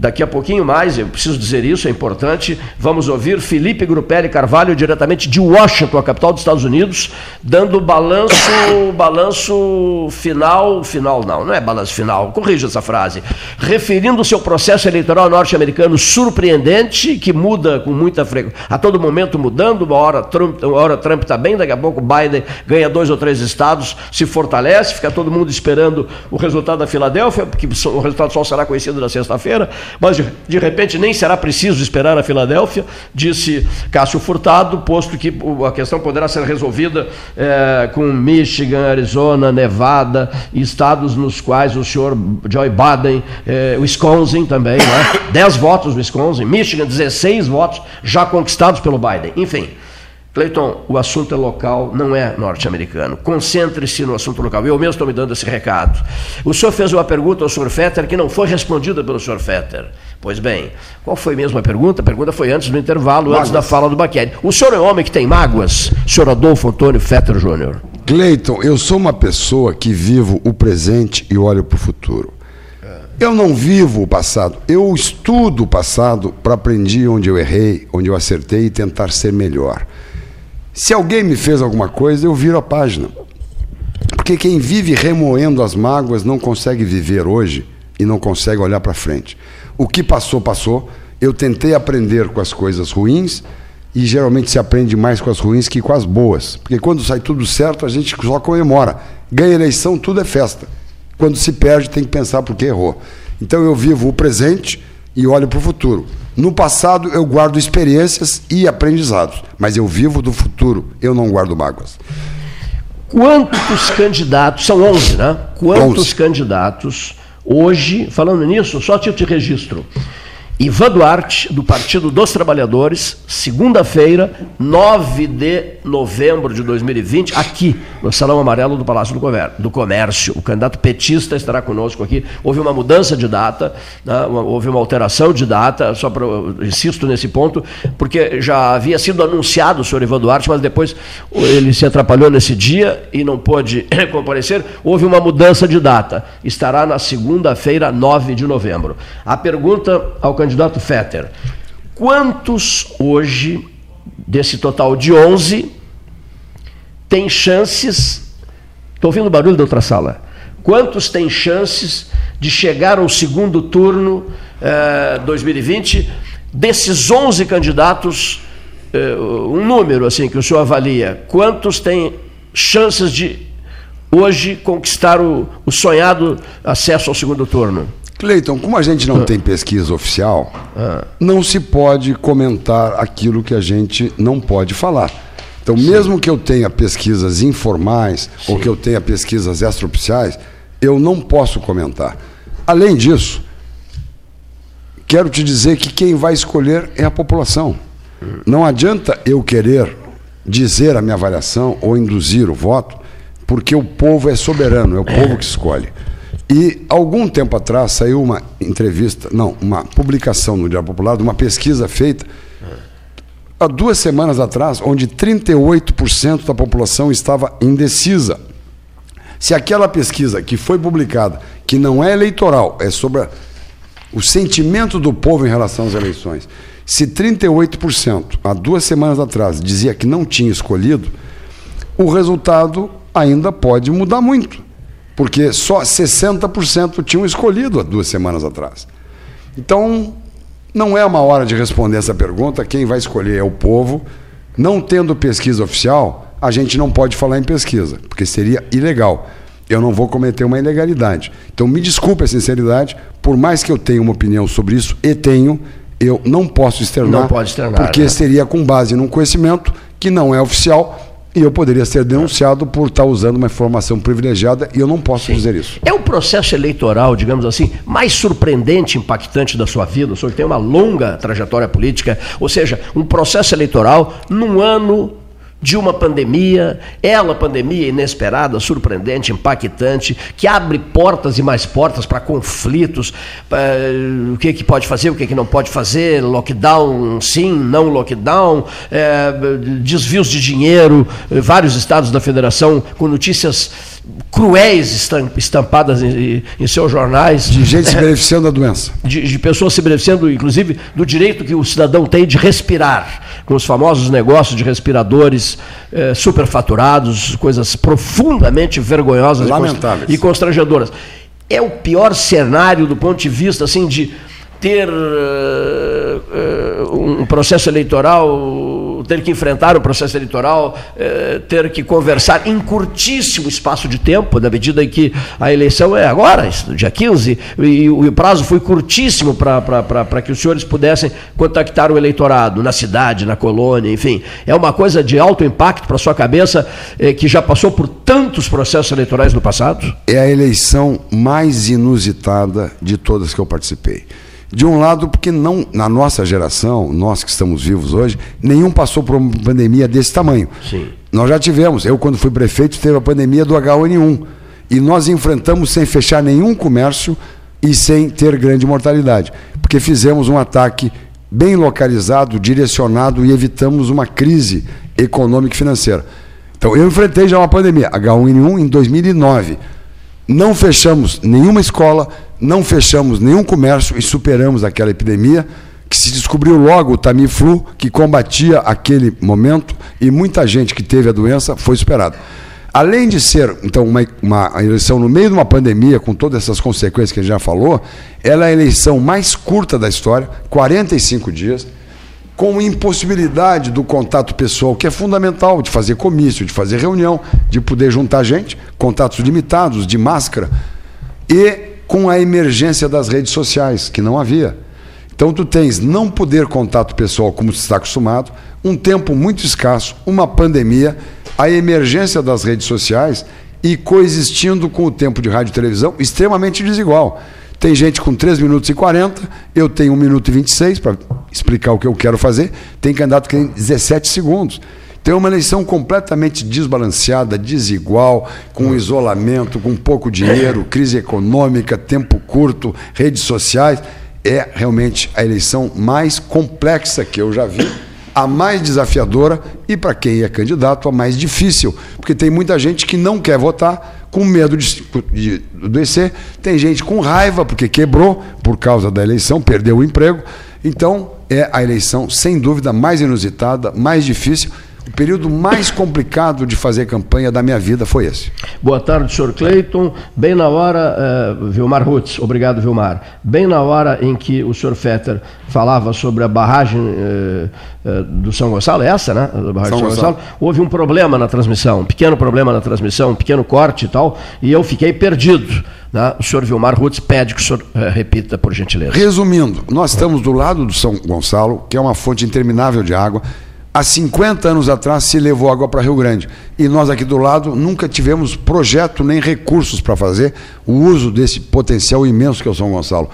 Daqui a pouquinho mais, eu preciso dizer isso, é importante, vamos ouvir Felipe Grupelli Carvalho, diretamente de Washington, a capital dos Estados Unidos, dando balanço, balanço final, final não, não é balanço final, corrija essa frase, referindo o seu processo eleitoral norte-americano surpreendente, que muda com muita frequência, a todo momento mudando, uma hora Trump uma hora Trump está bem, daqui a pouco Biden ganha dois ou três estados, se fortalece, fica todo mundo esperando o resultado da Filadélfia, porque o resultado só será conhecido na sexta-feira, mas de, de repente nem será preciso esperar a Filadélfia, disse Cássio Furtado, posto que a questão poderá ser resolvida é, com Michigan, Arizona, Nevada, estados nos quais o senhor Joe Biden, é, Wisconsin também, né? 10 votos Wisconsin, Michigan, 16 votos já conquistados pelo Biden. Enfim, Cleiton, o assunto é local, não é norte-americano. Concentre-se no assunto local. Eu mesmo estou me dando esse recado. O senhor fez uma pergunta ao Sr. Fetter que não foi respondida pelo Sr. Fetter. Pois bem, qual foi mesmo a pergunta? A pergunta foi antes do intervalo, mágoas. antes da fala do Baqueri. O senhor é homem que tem mágoas? Senhor Adolfo Antônio Fetter Júnior. Cleiton, eu sou uma pessoa que vivo o presente e olho para o futuro. Eu não vivo o passado, eu estudo o passado para aprender onde eu errei, onde eu acertei e tentar ser melhor. Se alguém me fez alguma coisa, eu viro a página. Porque quem vive remoendo as mágoas não consegue viver hoje e não consegue olhar para frente. O que passou, passou. Eu tentei aprender com as coisas ruins e geralmente se aprende mais com as ruins que com as boas. Porque quando sai tudo certo, a gente só comemora. Ganha eleição, tudo é festa. Quando se perde, tem que pensar por que errou. Então eu vivo o presente e olho para o futuro. No passado eu guardo experiências e aprendizados, mas eu vivo do futuro, eu não guardo mágoas. Quantos candidatos, são 11, né? Quantos 11. candidatos hoje, falando nisso, só título de registro, Ivan Duarte, do Partido dos Trabalhadores, segunda-feira, 9 de novembro de 2020, aqui no Salão Amarelo do Palácio do Comércio. O candidato petista estará conosco aqui. Houve uma mudança de data, né? houve uma alteração de data, só para insisto nesse ponto, porque já havia sido anunciado o senhor Ivan Duarte, mas depois ele se atrapalhou nesse dia e não pôde comparecer. Houve uma mudança de data. Estará na segunda-feira, 9 de novembro. A pergunta ao candidato candidato Fetter, quantos hoje, desse total de 11, tem chances. Estou ouvindo barulho da outra sala. Quantos têm chances de chegar ao segundo turno eh, 2020? Desses 11 candidatos, eh, um número assim que o senhor avalia, quantos têm chances de hoje conquistar o, o sonhado acesso ao segundo turno? Cleiton, como a gente não ah. tem pesquisa oficial, ah. não se pode comentar aquilo que a gente não pode falar. Então, Sim. mesmo que eu tenha pesquisas informais Sim. ou que eu tenha pesquisas extraoficiais, eu não posso comentar. Além disso, quero te dizer que quem vai escolher é a população. Não adianta eu querer dizer a minha avaliação ou induzir o voto, porque o povo é soberano, é o povo que escolhe. E algum tempo atrás saiu uma entrevista, não, uma publicação no Diário Popular de uma pesquisa feita há duas semanas atrás, onde 38% da população estava indecisa. Se aquela pesquisa que foi publicada, que não é eleitoral, é sobre o sentimento do povo em relação às eleições, se 38% há duas semanas atrás dizia que não tinha escolhido, o resultado ainda pode mudar muito porque só 60% tinham escolhido há duas semanas atrás. Então, não é uma hora de responder essa pergunta, quem vai escolher é o povo. Não tendo pesquisa oficial, a gente não pode falar em pesquisa, porque seria ilegal. Eu não vou cometer uma ilegalidade. Então, me desculpe a sinceridade, por mais que eu tenha uma opinião sobre isso, e tenho, eu não posso externar, não pode externar porque né? seria com base num conhecimento que não é oficial e eu poderia ser denunciado por estar usando uma informação privilegiada e eu não posso Sim. dizer isso. É o processo eleitoral, digamos assim, mais surpreendente, impactante da sua vida. O senhor tem uma longa trajetória política, ou seja, um processo eleitoral num ano de uma pandemia, ela pandemia inesperada, surpreendente, impactante, que abre portas e mais portas para conflitos, o que, que pode fazer, o que, que não pode fazer, lockdown sim, não lockdown, é, desvios de dinheiro, vários estados da federação com notícias cruéis estampadas em, em, seus jornais. De gente se beneficiando da doença. De, de, pessoas se beneficiando, inclusive, do direito que o cidadão tem de respirar, com os famosos negócios de respiradores eh, superfaturados, coisas profundamente vergonhosas Lamentáveis. e constrangedoras. É o pior cenário do ponto de vista assim de ter uh, uh, um processo eleitoral, ter que enfrentar o processo eleitoral, uh, ter que conversar em curtíssimo espaço de tempo, na medida em que a eleição é agora, dia 15, e, o prazo foi curtíssimo para que os senhores pudessem contactar o eleitorado na cidade, na colônia, enfim. É uma coisa de alto impacto para sua cabeça, que já passou por tantos processos eleitorais no passado? É a eleição mais inusitada de todas que eu participei. De um lado, porque não, na nossa geração, nós que estamos vivos hoje, nenhum passou por uma pandemia desse tamanho. Sim. Nós já tivemos. Eu, quando fui prefeito, teve a pandemia do H1N1. E nós enfrentamos sem fechar nenhum comércio e sem ter grande mortalidade. Porque fizemos um ataque bem localizado, direcionado e evitamos uma crise econômica e financeira. Então, eu enfrentei já uma pandemia, H1N1, em 2009. Não fechamos nenhuma escola, não fechamos nenhum comércio e superamos aquela epidemia que se descobriu logo o Tamiflu, que combatia aquele momento e muita gente que teve a doença foi superada. Além de ser, então, uma, uma eleição no meio de uma pandemia, com todas essas consequências que a gente já falou, ela é a eleição mais curta da história, 45 dias, com impossibilidade do contato pessoal, que é fundamental, de fazer comício, de fazer reunião, de poder juntar gente, contatos limitados, de máscara, e com a emergência das redes sociais, que não havia. Então tu tens não poder contato pessoal como se está acostumado, um tempo muito escasso, uma pandemia, a emergência das redes sociais e coexistindo com o tempo de rádio e televisão extremamente desigual. Tem gente com 3 minutos e 40, eu tenho 1 minuto e 26 para explicar o que eu quero fazer, tem candidato que tem 17 segundos. Tem uma eleição completamente desbalanceada, desigual, com isolamento, com pouco dinheiro, crise econômica, tempo curto, redes sociais. É realmente a eleição mais complexa que eu já vi, a mais desafiadora e, para quem é candidato, a mais difícil, porque tem muita gente que não quer votar com medo de, de adoecer, tem gente com raiva porque quebrou por causa da eleição, perdeu o emprego. Então, é a eleição, sem dúvida, mais inusitada, mais difícil o período mais complicado de fazer campanha da minha vida foi esse. Boa tarde, senhor Cleiton. Bem na hora, uh, Vilmar Rutz, obrigado, Vilmar. Bem na hora em que o senhor Fetter falava sobre a barragem uh, uh, do São Gonçalo, é essa, né? Barragem São, São Gonçalo. Gonçalo. Houve um problema na transmissão, um pequeno problema na transmissão, um pequeno corte e tal, e eu fiquei perdido. Né? O senhor Vilmar Rutz pede que o senhor repita, por gentileza. Resumindo, nós estamos do lado do São Gonçalo, que é uma fonte interminável de água Há 50 anos atrás se levou água para Rio Grande. E nós aqui do lado nunca tivemos projeto nem recursos para fazer o uso desse potencial imenso que é o São Gonçalo.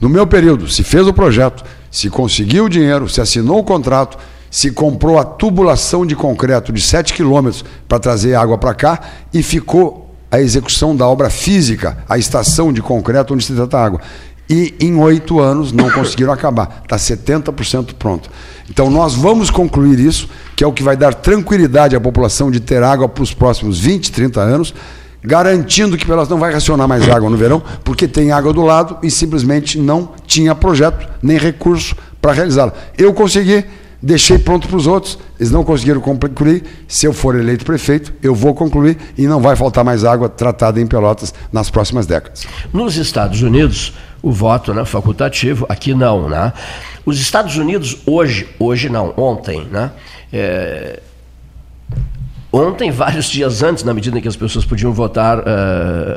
No meu período, se fez o projeto, se conseguiu o dinheiro, se assinou o contrato, se comprou a tubulação de concreto de 7 quilômetros para trazer água para cá e ficou a execução da obra física, a estação de concreto onde se trata água e em oito anos não conseguiram acabar. Está 70% pronto. Então nós vamos concluir isso, que é o que vai dar tranquilidade à população de ter água para os próximos 20, 30 anos, garantindo que Pelotas não vai racionar mais água no verão, porque tem água do lado e simplesmente não tinha projeto nem recurso para realizá-la. Eu consegui, deixei pronto para os outros, eles não conseguiram concluir. Se eu for eleito prefeito, eu vou concluir e não vai faltar mais água tratada em Pelotas nas próximas décadas. Nos Estados Unidos, o voto né, facultativo, aqui não. Né? Os Estados Unidos, hoje, hoje não, ontem, né? É, ontem, vários dias antes, na medida em que as pessoas podiam votar uh,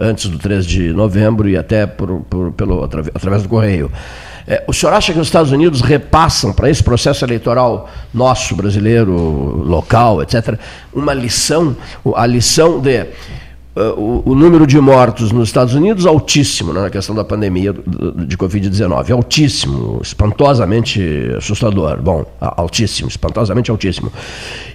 antes do 3 de novembro e até por, por, pelo, através do correio. É, o senhor acha que os Estados Unidos repassam para esse processo eleitoral nosso, brasileiro, local, etc., uma lição, a lição de Uh, o, o, número de mortos nos Estados Unidos altíssimo né, na questão da pandemia de Covid-19. Altíssimo, espantosamente assustador. Bom, altíssimo, espantosamente altíssimo.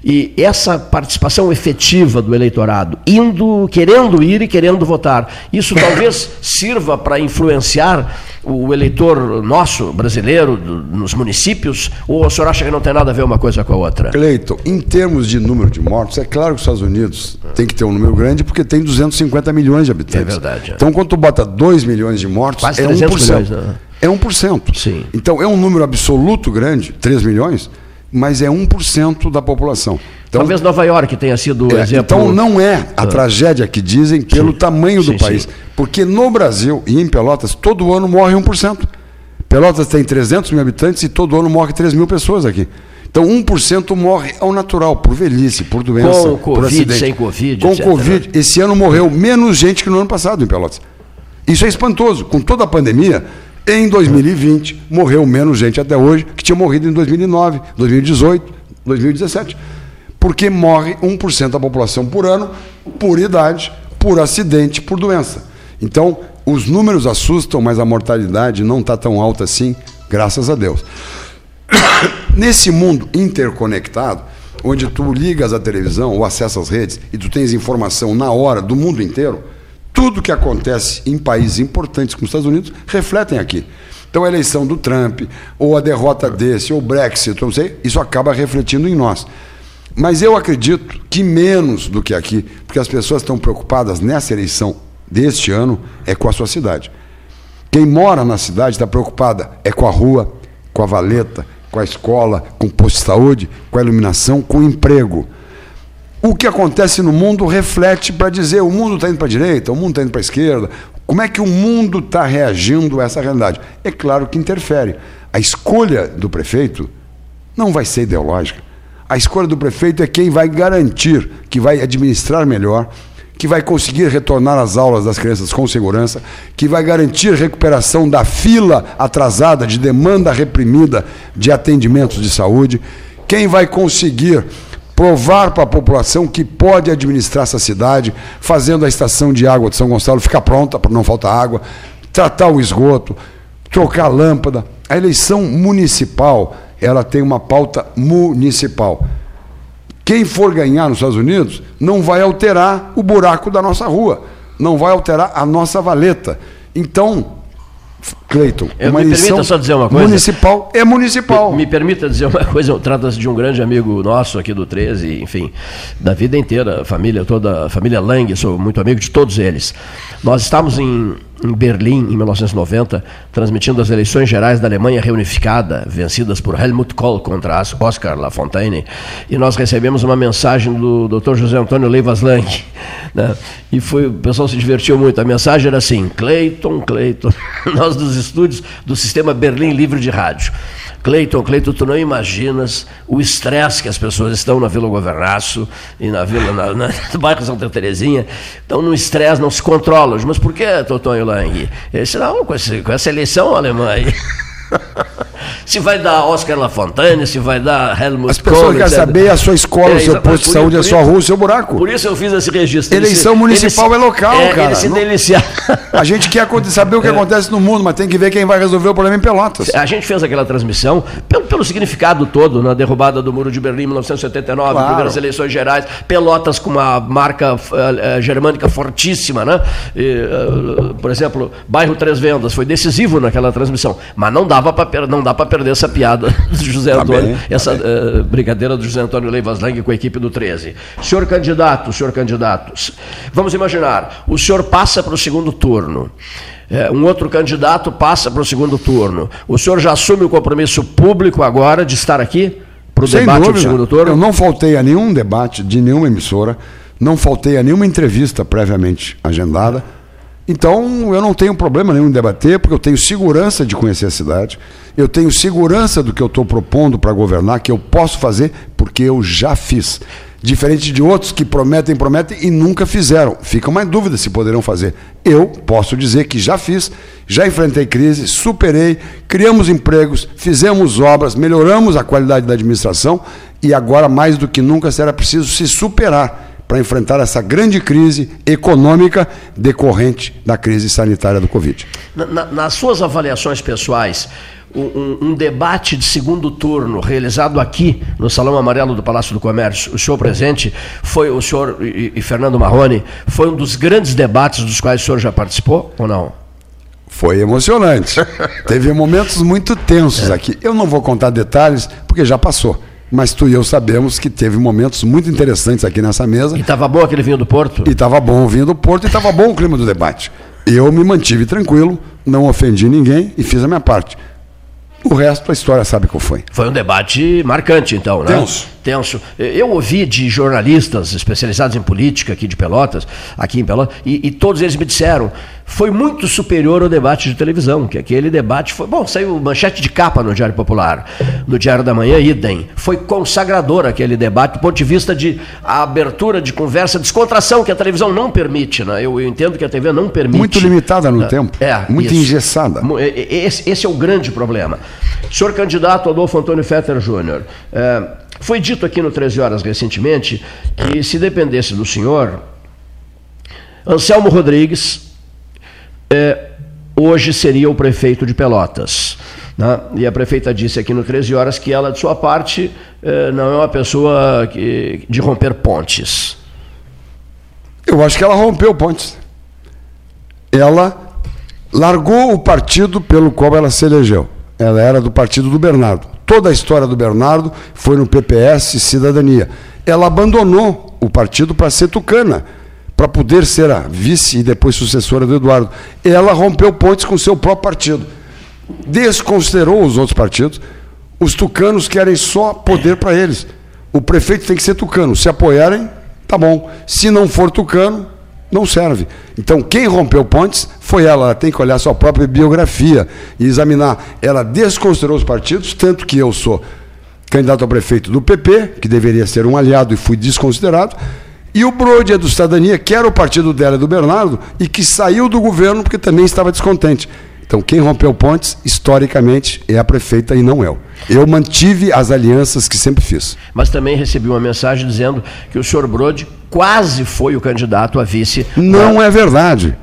E essa participação efetiva do eleitorado, indo, querendo ir e querendo votar, isso talvez sirva para influenciar o eleitor nosso, brasileiro, nos municípios, ou o senhor acha que não tem nada a ver uma coisa com a outra? Cleiton, em termos de número de mortos, é claro que os Estados Unidos tem que ter um número grande porque tem 250 milhões de habitantes. É verdade. É. Então, quando tu bota 2 milhões de mortos, Quase é 1%. Milhões, né? É 1%. Sim. Então, é um número absoluto grande, 3 milhões, mas é 1% da população. Então, Talvez Nova York tenha sido o é, exemplo. Então não é a ah. tragédia que dizem pelo sim. tamanho do sim, país. Sim. Porque no Brasil e em Pelotas, todo ano morre 1%. Pelotas tem 300 mil habitantes e todo ano morre 3 mil pessoas aqui. Então 1% morre ao natural, por velhice, por doença, Com por COVID, acidente. sem Covid, Com etc. Covid. Esse ano morreu menos gente que no ano passado em Pelotas. Isso é espantoso. Com toda a pandemia, em 2020 morreu menos gente até hoje que tinha morrido em 2009, 2018, 2017 porque morre 1% da população por ano, por idade, por acidente, por doença. Então, os números assustam, mas a mortalidade não está tão alta assim, graças a Deus. Nesse mundo interconectado, onde tu ligas a televisão ou acessas as redes e tu tens informação na hora do mundo inteiro, tudo que acontece em países importantes como os Estados Unidos refletem aqui. Então a eleição do Trump, ou a derrota desse, ou o Brexit, não sei, isso acaba refletindo em nós. Mas eu acredito que menos do que aqui, porque as pessoas estão preocupadas nessa eleição deste ano é com a sua cidade. Quem mora na cidade está preocupada é com a rua, com a valeta, com a escola, com o posto de saúde, com a iluminação, com o emprego. O que acontece no mundo reflete para dizer o mundo está indo para a direita, o mundo está indo para a esquerda. Como é que o mundo está reagindo a essa realidade? É claro que interfere. A escolha do prefeito não vai ser ideológica. A escolha do prefeito é quem vai garantir que vai administrar melhor, que vai conseguir retornar às aulas das crianças com segurança, que vai garantir recuperação da fila atrasada de demanda reprimida de atendimentos de saúde, quem vai conseguir provar para a população que pode administrar essa cidade, fazendo a estação de água de São Gonçalo ficar pronta para não faltar água, tratar o esgoto, trocar a lâmpada. A eleição municipal, ela tem uma pauta municipal. Quem for ganhar nos Estados Unidos não vai alterar o buraco da nossa rua, não vai alterar a nossa valeta. Então, Cleiton, uma me permita só dizer uma coisa. Municipal é municipal. Me, me permita dizer uma coisa, trata-se de um grande amigo nosso aqui do 13, enfim, da vida inteira, a família toda, a família Lang, sou muito amigo de todos eles. Nós estávamos em em Berlim, em 1990, transmitindo as eleições gerais da Alemanha reunificada, vencidas por Helmut Kohl contra Oscar Lafontaine, e nós recebemos uma mensagem do Dr. José Antônio Leivas Lang, né? e foi, o pessoal se divertiu muito. A mensagem era assim: Cleiton, Cleiton, nós dos estúdios do sistema Berlim Livre de Rádio. Cleiton, Cleiton, tu não imaginas o estresse que as pessoas estão na Vila Governaço e na Vila, na, na, no bairro Santa Terezinha, estão no estresse, não se controlam. Mas por que, Totonho Lang? Esse, não, com, esse, com essa eleição alemã aí. se vai dar Oscar Lafontaine, se vai dar Helmut As pessoas querem saber a sua escola, é, o seu posto de saúde, a sua rua, o seu buraco. Por isso eu fiz esse registro. Eleição municipal é local, é, cara. se deliciar. A gente quer saber o que é. acontece no mundo, mas tem que ver quem vai resolver o problema em Pelotas. A gente fez aquela transmissão pelo, pelo significado todo na derrubada do Muro de Berlim em 1979, claro. primeiras eleições gerais, Pelotas com uma marca uh, germânica fortíssima, né? E, uh, por exemplo, bairro Três Vendas foi decisivo naquela transmissão, mas não dava para não dá para perder essa piada do José tá Antônio, bem, tá essa uh, brincadeira do José Antônio Leivas Lang com a equipe do 13. Senhor candidato, senhor candidato, vamos imaginar, o senhor passa para o segundo turno. É, um outro candidato passa para o segundo turno. O senhor já assume o compromisso público agora de estar aqui para o debate dúvida. do segundo turno? Eu não faltei a nenhum debate de nenhuma emissora, não faltei a nenhuma entrevista previamente agendada. Então, eu não tenho problema nenhum em debater, porque eu tenho segurança de conhecer a cidade, eu tenho segurança do que eu estou propondo para governar, que eu posso fazer, porque eu já fiz. Diferente de outros que prometem, prometem e nunca fizeram. Fica uma dúvida se poderão fazer. Eu posso dizer que já fiz, já enfrentei crise, superei, criamos empregos, fizemos obras, melhoramos a qualidade da administração e agora, mais do que nunca, será preciso se superar para enfrentar essa grande crise econômica decorrente da crise sanitária do Covid. Na, na, nas suas avaliações pessoais, um, um, debate de segundo turno realizado aqui no Salão Amarelo do Palácio do Comércio, o senhor presente, foi o senhor e, e Fernando Marrone, foi um dos grandes debates dos quais o senhor já participou ou não? Foi emocionante. Teve momentos muito tensos é. aqui. Eu não vou contar detalhes, porque já passou mas tu e eu sabemos que teve momentos muito interessantes aqui nessa mesa. E estava bom aquele vinho do Porto? E estava bom o vinho do Porto e estava bom o clima do debate. Eu me mantive tranquilo, não ofendi ninguém e fiz a minha parte. O resto a história sabe qual foi. Foi um debate marcante, então, né? Tenso. Tenso. Eu ouvi de jornalistas especializados em política aqui de Pelotas, aqui em Pelotas, e, e todos eles me disseram foi muito superior ao debate de televisão, que aquele debate foi. Bom, saiu manchete de capa no Diário Popular, no Diário da Manhã, idem. Foi consagrador aquele debate do ponto de vista de abertura de conversa, descontração, que a televisão não permite, né? Eu, eu entendo que a TV não permite. Muito limitada no é, tempo. É. Muito isso. engessada. Esse, esse, é o grande problema. Senhor candidato Adolfo Antônio Fetter Júnior, é, foi dito aqui no 13 Horas recentemente que se dependesse do senhor, Anselmo Rodrigues é, hoje seria o prefeito de Pelotas. Né? E a prefeita disse aqui no 13 Horas que ela, de sua parte, é, não é uma pessoa que, de romper pontes. Eu acho que ela rompeu pontes. Ela largou o partido pelo qual ela se elegeu. Ela era do partido do Bernardo. Toda a história do Bernardo foi no PPS Cidadania. Ela abandonou o partido para ser tucana para poder ser a vice e depois sucessora do Eduardo. Ela rompeu pontes com seu próprio partido. Desconsiderou os outros partidos. Os tucanos querem só poder para eles. O prefeito tem que ser tucano. Se apoiarem, tá bom. Se não for tucano, não serve. Então, quem rompeu pontes foi ela. Ela tem que olhar sua própria biografia e examinar. Ela desconsiderou os partidos, tanto que eu sou candidato a prefeito do PP, que deveria ser um aliado e fui desconsiderado. E o Brode é do Cidadania, que era o partido dela e do Bernardo, e que saiu do governo porque também estava descontente. Então, quem rompeu pontes, historicamente, é a prefeita e não eu. Eu mantive as alianças que sempre fiz. Mas também recebi uma mensagem dizendo que o senhor Brode quase foi o candidato a vice. Não é verdade.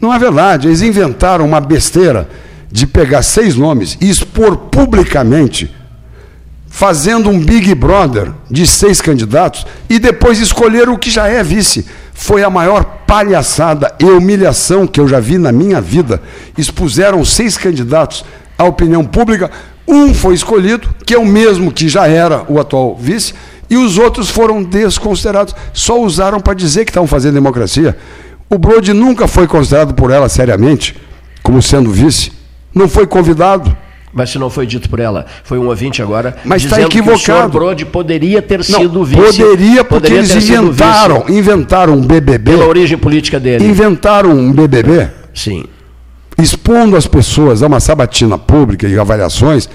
Não é verdade. Eles inventaram uma besteira de pegar seis nomes e expor publicamente fazendo um Big Brother de seis candidatos e depois escolher o que já é vice. Foi a maior palhaçada e humilhação que eu já vi na minha vida. Expuseram seis candidatos à opinião pública. Um foi escolhido, que é o mesmo que já era o atual vice, e os outros foram desconsiderados. Só usaram para dizer que estavam fazendo democracia. O Brode nunca foi considerado por ela seriamente como sendo vice. Não foi convidado mas se não foi dito por ela, foi um ouvinte agora. Mas está equivocado. Que o Brode poderia ter não, sido vice. Poderia, porque poderia eles inventaram, inventaram um BBB. Pela origem política dele. Inventaram um BBB. Sim. Expondo as pessoas a uma sabatina pública e avaliações.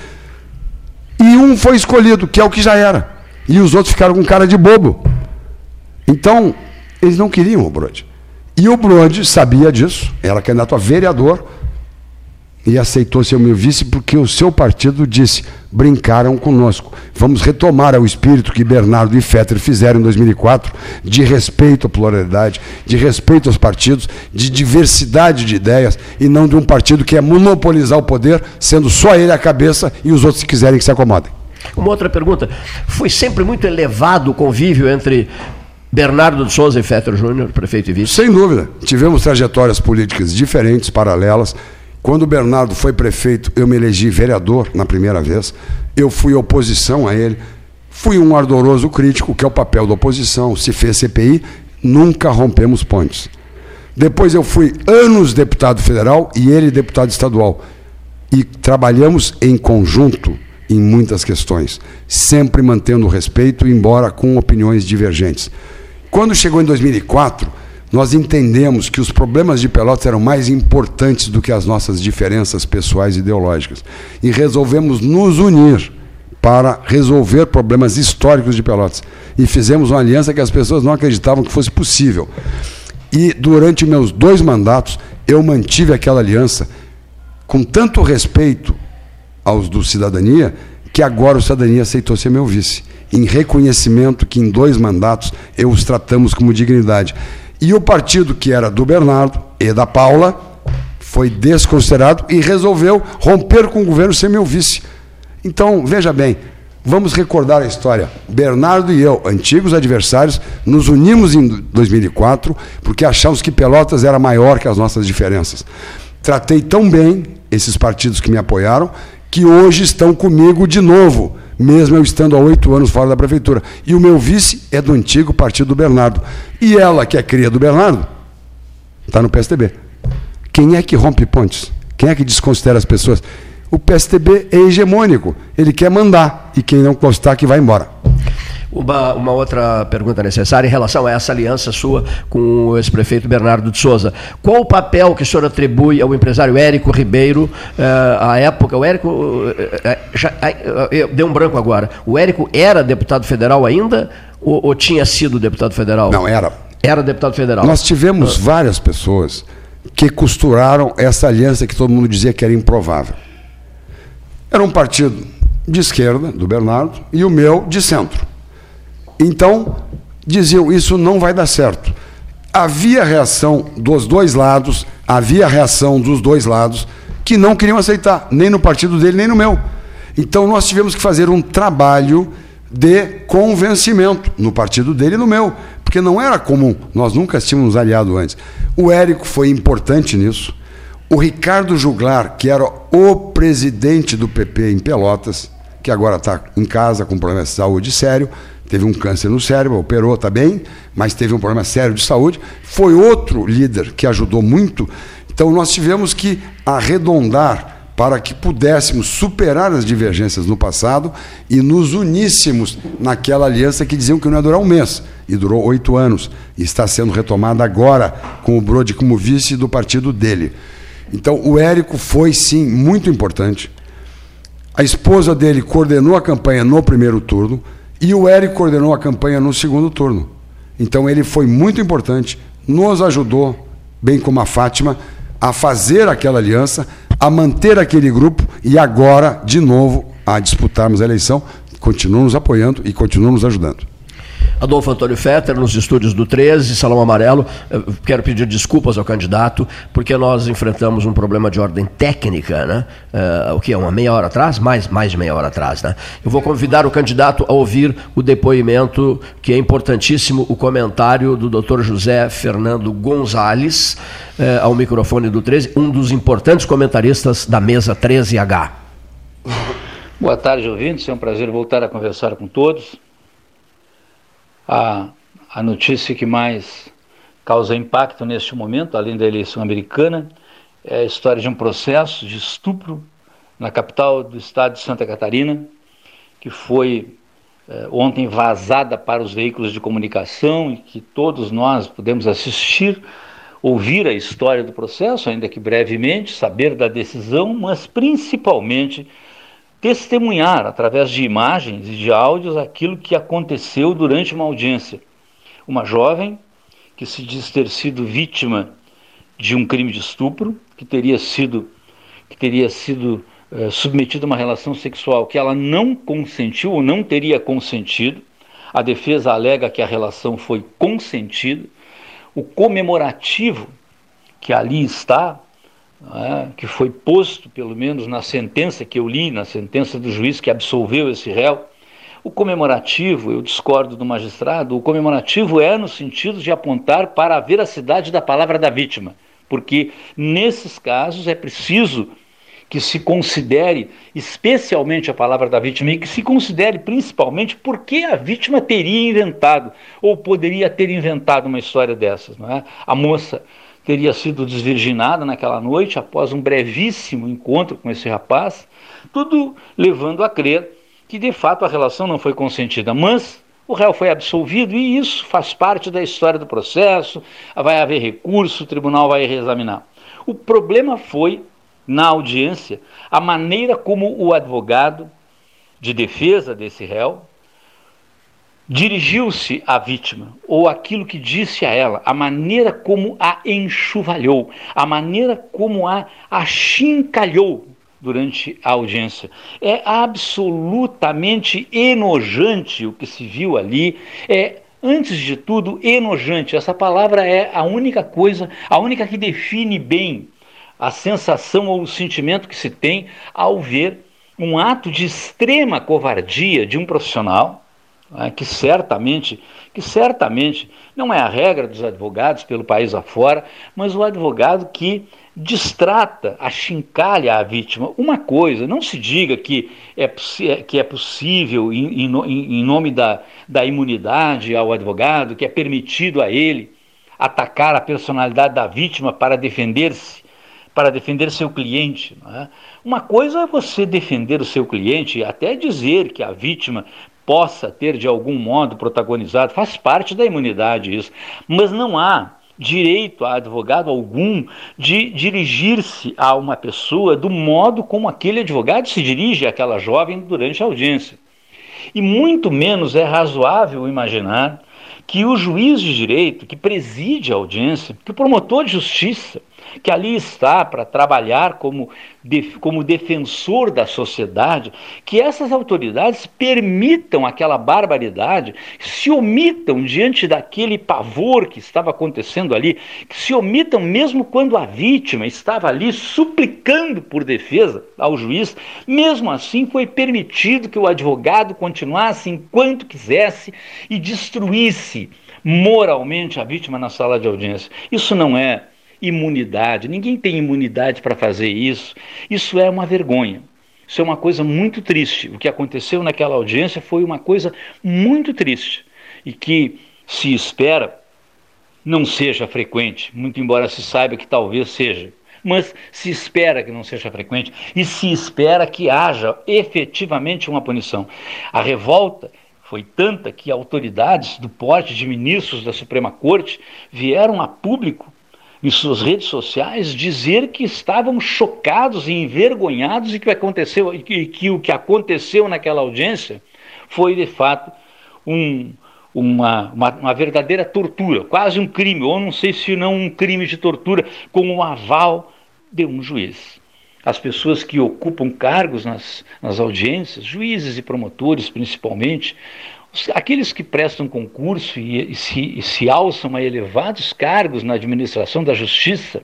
E um foi escolhido, que é o que já era. E os outros ficaram com cara de bobo. Então, eles não queriam o Brode. E o Brode sabia disso, era candidato a vereador e aceitou ser o meu vice porque o seu partido disse: brincaram conosco. Vamos retomar o espírito que Bernardo e Fetter fizeram em 2004, de respeito à pluralidade, de respeito aos partidos, de diversidade de ideias e não de um partido que é monopolizar o poder, sendo só ele a cabeça e os outros, se quiserem, que se acomodem. Uma outra pergunta: foi sempre muito elevado o convívio entre Bernardo de Souza e Fetter Júnior, prefeito e vice? Sem dúvida. Tivemos trajetórias políticas diferentes, paralelas quando o Bernardo foi prefeito, eu me elegi vereador na primeira vez. Eu fui oposição a ele. Fui um ardoroso crítico, que é o papel da oposição. Se fez CPI, nunca rompemos pontes. Depois eu fui anos deputado federal e ele deputado estadual. E trabalhamos em conjunto em muitas questões, sempre mantendo o respeito, embora com opiniões divergentes. Quando chegou em 2004, nós entendemos que os problemas de Pelotas eram mais importantes do que as nossas diferenças pessoais e ideológicas. E resolvemos nos unir para resolver problemas históricos de Pelotas. E fizemos uma aliança que as pessoas não acreditavam que fosse possível. E durante meus dois mandatos, eu mantive aquela aliança com tanto respeito aos do cidadania, que agora o cidadania aceitou ser meu vice. Em reconhecimento que em dois mandatos eu os tratamos como dignidade. E o partido que era do Bernardo e da Paula foi desconsiderado e resolveu romper com o governo sem meu vice. Então, veja bem, vamos recordar a história. Bernardo e eu, antigos adversários, nos unimos em 2004 porque achamos que Pelotas era maior que as nossas diferenças. Tratei tão bem esses partidos que me apoiaram que hoje estão comigo de novo mesmo eu estando há oito anos fora da prefeitura. E o meu vice é do antigo partido do Bernardo. E ela, que é cria do Bernardo, está no PSDB. Quem é que rompe pontes? Quem é que desconsidera as pessoas? O PSDB é hegemônico. Ele quer mandar. E quem não gostar, que vai embora. Uma, uma, outra pergunta necessária em relação a essa aliança sua com o ex-prefeito Bernardo de Souza. Qual o papel que o senhor atribui ao empresário Érico Ribeiro uh, à época? O Érico. Já, uh, deu um branco agora. O Érico era deputado federal ainda ou, ou, tinha sido deputado federal? Não, era. Era deputado federal. Nós tivemos ah. várias pessoas que costuraram essa aliança que todo mundo dizia que era improvável. Era um partido de esquerda, do Bernardo, e o meu de centro. Então, diziam, isso não vai dar certo. Havia reação dos dois lados, havia reação dos dois lados que não queriam aceitar, nem no partido dele, nem no meu. Então nós tivemos que fazer um trabalho de convencimento no partido dele e no meu, porque não era comum, nós nunca tínhamos aliado antes. O Érico foi importante nisso. O Ricardo Juglar, que era o presidente do PP em Pelotas, que agora está em casa com problema de saúde sério, teve um câncer no cérebro, operou, está bem, mas teve um problema sério de saúde, foi outro líder que ajudou muito. Então nós tivemos que arredondar para que pudéssemos superar as divergências no passado e nos uníssemos naquela aliança que diziam que não ia durar um mês, e durou oito anos, e está sendo retomada agora com o Brode como vice do partido dele. Então, o Érico foi, sim, muito importante. A esposa dele coordenou a campanha no primeiro turno, e o Érico coordenou a campanha no segundo turno. Então, ele foi muito importante, nos ajudou, bem como a Fátima, a fazer aquela aliança a manter aquele grupo e agora, de novo, a disputarmos a eleição. Continuam nos apoiando e continuam nos ajudando. Adolfo Antônio Fetter, nos estúdios do 13, Salão Amarelo. Quero pedir desculpas ao candidato, porque nós enfrentamos um problema de ordem técnica, né? Uh, o que é uma meia hora atrás? Mais, mais de meia hora atrás, né? Eu vou convidar o candidato a ouvir o depoimento, que é importantíssimo, o comentário do Dr. José Fernando Gonzalez, uh, ao microfone do 13, um dos importantes comentaristas da mesa 13H. Boa tarde, ouvintes. É um prazer voltar a conversar com todos a, a notícia que mais causa impacto neste momento, além da eleição americana, é a história de um processo de estupro na capital do estado de Santa Catarina, que foi é, ontem vazada para os veículos de comunicação e que todos nós pudemos assistir, ouvir a história do processo, ainda que brevemente, saber da decisão, mas principalmente testemunhar, através de imagens e de áudios, aquilo que aconteceu durante uma audiência. Uma jovem que se diz ter sido vítima de um crime de estupro, que teria sido, que teria sido uh, submetida a uma relação sexual que ela não consentiu ou não teria consentido. A defesa alega que a relação foi consentida. O comemorativo que ali está é, que foi posto, pelo menos na sentença que eu li, na sentença do juiz que absolveu esse réu, o comemorativo, eu discordo do magistrado, o comemorativo é no sentido de apontar para a veracidade da palavra da vítima, porque nesses casos é preciso que se considere especialmente a palavra da vítima e que se considere principalmente por que a vítima teria inventado ou poderia ter inventado uma história dessas. Não é? A moça teria sido desvirginada naquela noite após um brevíssimo encontro com esse rapaz, tudo levando a crer que de fato a relação não foi consentida, mas o réu foi absolvido e isso faz parte da história do processo, vai haver recurso, o tribunal vai reexaminar. O problema foi, na audiência, a maneira como o advogado de defesa desse réu dirigiu-se à vítima, ou aquilo que disse a ela, a maneira como a enxovalhou, a maneira como a achincalhou durante a audiência. É absolutamente enojante o que se viu ali, é antes de tudo enojante. Essa palavra é a única coisa, a única que define bem a sensação ou o sentimento que se tem ao ver um ato de extrema covardia de um profissional que certamente, que certamente não é a regra dos advogados pelo país afora, mas o advogado que distrata, achincalha a vítima. Uma coisa, não se diga que é, que é possível, em, em, em nome da, da imunidade ao advogado, que é permitido a ele atacar a personalidade da vítima para defender-se, para defender seu cliente. É? Uma coisa é você defender o seu cliente até dizer que a vítima possa ter de algum modo protagonizado, faz parte da imunidade isso, mas não há direito a advogado algum de dirigir-se a uma pessoa do modo como aquele advogado se dirige àquela jovem durante a audiência. E muito menos é razoável imaginar que o juiz de direito que preside a audiência, que o promotor de justiça, que ali está para trabalhar como, como defensor da sociedade, que essas autoridades permitam aquela barbaridade, se omitam diante daquele pavor que estava acontecendo ali, que se omitam mesmo quando a vítima estava ali suplicando por defesa ao juiz, mesmo assim foi permitido que o advogado continuasse enquanto quisesse e destruísse moralmente a vítima na sala de audiência. Isso não é imunidade. Ninguém tem imunidade para fazer isso. Isso é uma vergonha. Isso é uma coisa muito triste. O que aconteceu naquela audiência foi uma coisa muito triste e que se espera não seja frequente, muito embora se saiba que talvez seja. Mas se espera que não seja frequente e se espera que haja efetivamente uma punição. A revolta foi tanta que autoridades do porte de ministros da Suprema Corte vieram a público em suas redes sociais dizer que estavam chocados e envergonhados e que aconteceu que, que o que aconteceu naquela audiência foi de fato um, uma, uma, uma, verdadeira tortura, quase um crime, ou não sei se não um crime de tortura, com o aval de um juiz. As pessoas que ocupam cargos nas, nas audiências, juízes e promotores principalmente, Aqueles que prestam concurso e, e, se, e se alçam a elevados cargos na administração da justiça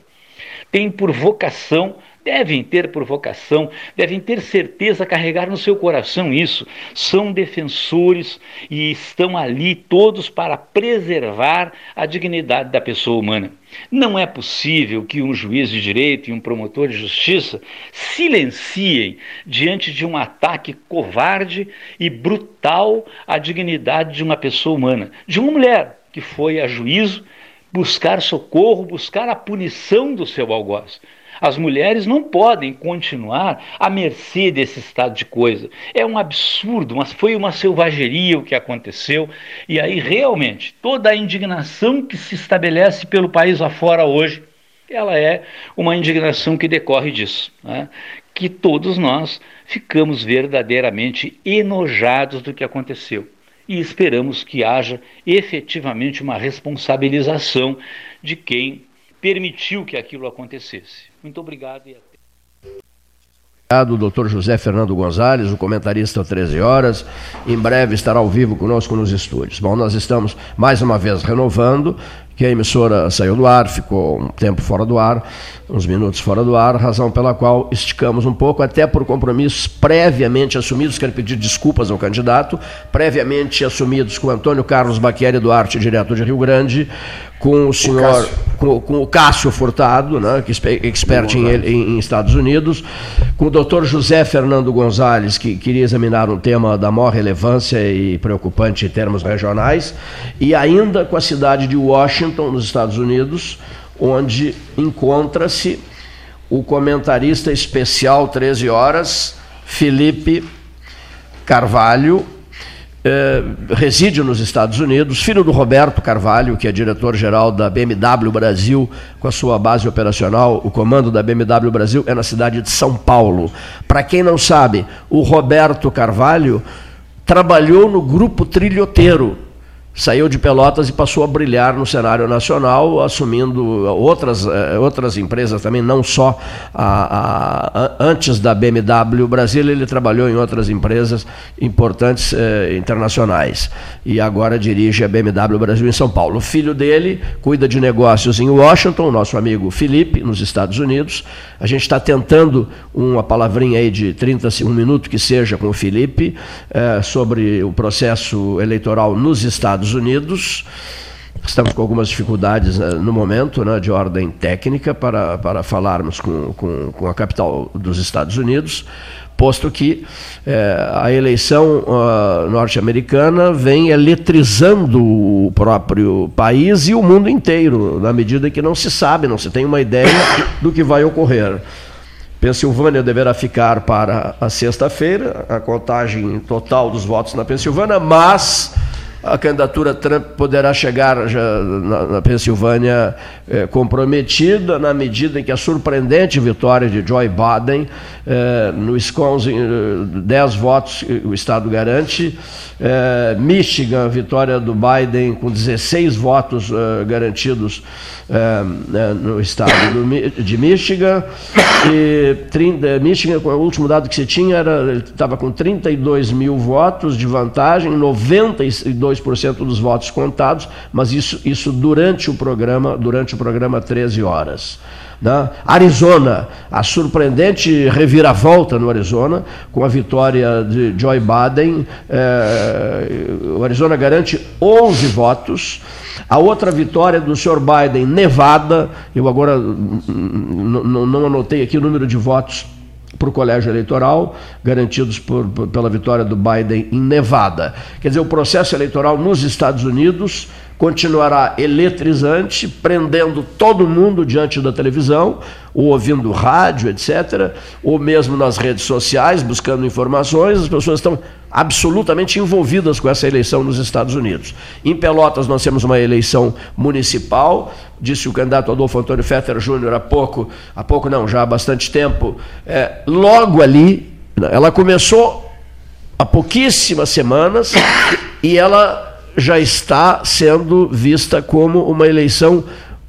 têm por vocação devem ter por vocação, devem ter certeza, carregar no seu coração isso. São defensores e estão ali todos para preservar a dignidade da pessoa humana. Não é possível que um juiz de direito e um promotor de justiça silenciem diante de um ataque covarde e brutal à dignidade de uma pessoa humana, de uma mulher que foi a juízo buscar socorro, buscar a punição do seu algoz. As mulheres não podem continuar à mercê desse estado de coisa. É um absurdo, mas foi uma selvageria o que aconteceu. E aí, realmente, toda a indignação que se estabelece pelo país afora hoje, ela é uma indignação que decorre disso. Né? Que todos nós ficamos verdadeiramente enojados do que aconteceu. E esperamos que haja efetivamente uma responsabilização de quem permitiu que aquilo acontecesse. Muito obrigado e até. Obrigado, doutor José Fernando Gonzalez, o comentarista 13 horas. Em breve estará ao vivo conosco nos estúdios. Bom, nós estamos mais uma vez renovando que a emissora saiu do ar, ficou um tempo fora do ar, uns minutos fora do ar, razão pela qual esticamos um pouco, até por compromissos previamente assumidos, quero pedir desculpas ao candidato, previamente assumidos com Antônio Carlos Baquieri Duarte, diretor de Rio Grande, com o senhor, o com, com, o Cássio Furtado, né, que é expert em, em, em, Estados Unidos, com o doutor José Fernando Gonzalez, que queria examinar um tema da maior relevância e preocupante em termos regionais, e ainda com a cidade de Washington, nos Estados Unidos, onde encontra-se o comentarista especial 13 horas, Felipe Carvalho, eh, reside nos Estados Unidos, filho do Roberto Carvalho, que é diretor-geral da BMW Brasil, com a sua base operacional, o comando da BMW Brasil é na cidade de São Paulo. Para quem não sabe, o Roberto Carvalho trabalhou no grupo Trilhoteiro, saiu de Pelotas e passou a brilhar no cenário nacional, assumindo outras, eh, outras empresas também, não só a, a, antes da BMW Brasil, ele trabalhou em outras empresas importantes eh, internacionais e agora dirige a BMW Brasil em São Paulo. O filho dele cuida de negócios em Washington, nosso amigo Felipe, nos Estados Unidos. A gente está tentando uma palavrinha aí de 30, um minuto que seja com o Felipe eh, sobre o processo eleitoral nos Estados Estados Unidos. Estamos com algumas dificuldades né, no momento, né, de ordem técnica, para, para falarmos com, com, com a capital dos Estados Unidos, posto que é, a eleição uh, norte-americana vem eletrizando o próprio país e o mundo inteiro, na medida que não se sabe, não se tem uma ideia do que vai ocorrer. Pensilvânia deverá ficar para a sexta-feira, a contagem total dos votos na Pensilvânia, mas a candidatura Trump poderá chegar na, na Pensilvânia eh, comprometida na medida em que a surpreendente vitória de Joe Biden eh, no Wisconsin, 10 eh, votos o Estado garante, Michigan, vitória do Biden com 16 votos garantidos no estado do, de Michigan, e 30, Michigan, o último dado que se tinha, era, estava com 32 mil votos de vantagem, 92% dos votos contados, mas isso, isso durante o programa, durante o programa 13 horas. Né? Arizona, a surpreendente reviravolta no Arizona, com a vitória de Joe Biden. É, o Arizona garante 11 votos. A outra vitória do senhor Biden, Nevada, eu agora não anotei aqui o número de votos para o colégio eleitoral, garantidos por, pela vitória do Biden em Nevada. Quer dizer, o processo eleitoral nos Estados Unidos continuará eletrizante, prendendo todo mundo diante da televisão, ou ouvindo rádio, etc., ou mesmo nas redes sociais, buscando informações. As pessoas estão absolutamente envolvidas com essa eleição nos Estados Unidos. Em Pelotas, nós temos uma eleição municipal, disse o candidato Adolfo Antônio Fetter Júnior há pouco, há pouco não, já há bastante tempo, é, logo ali, ela começou há pouquíssimas semanas e ela já está sendo vista como uma eleição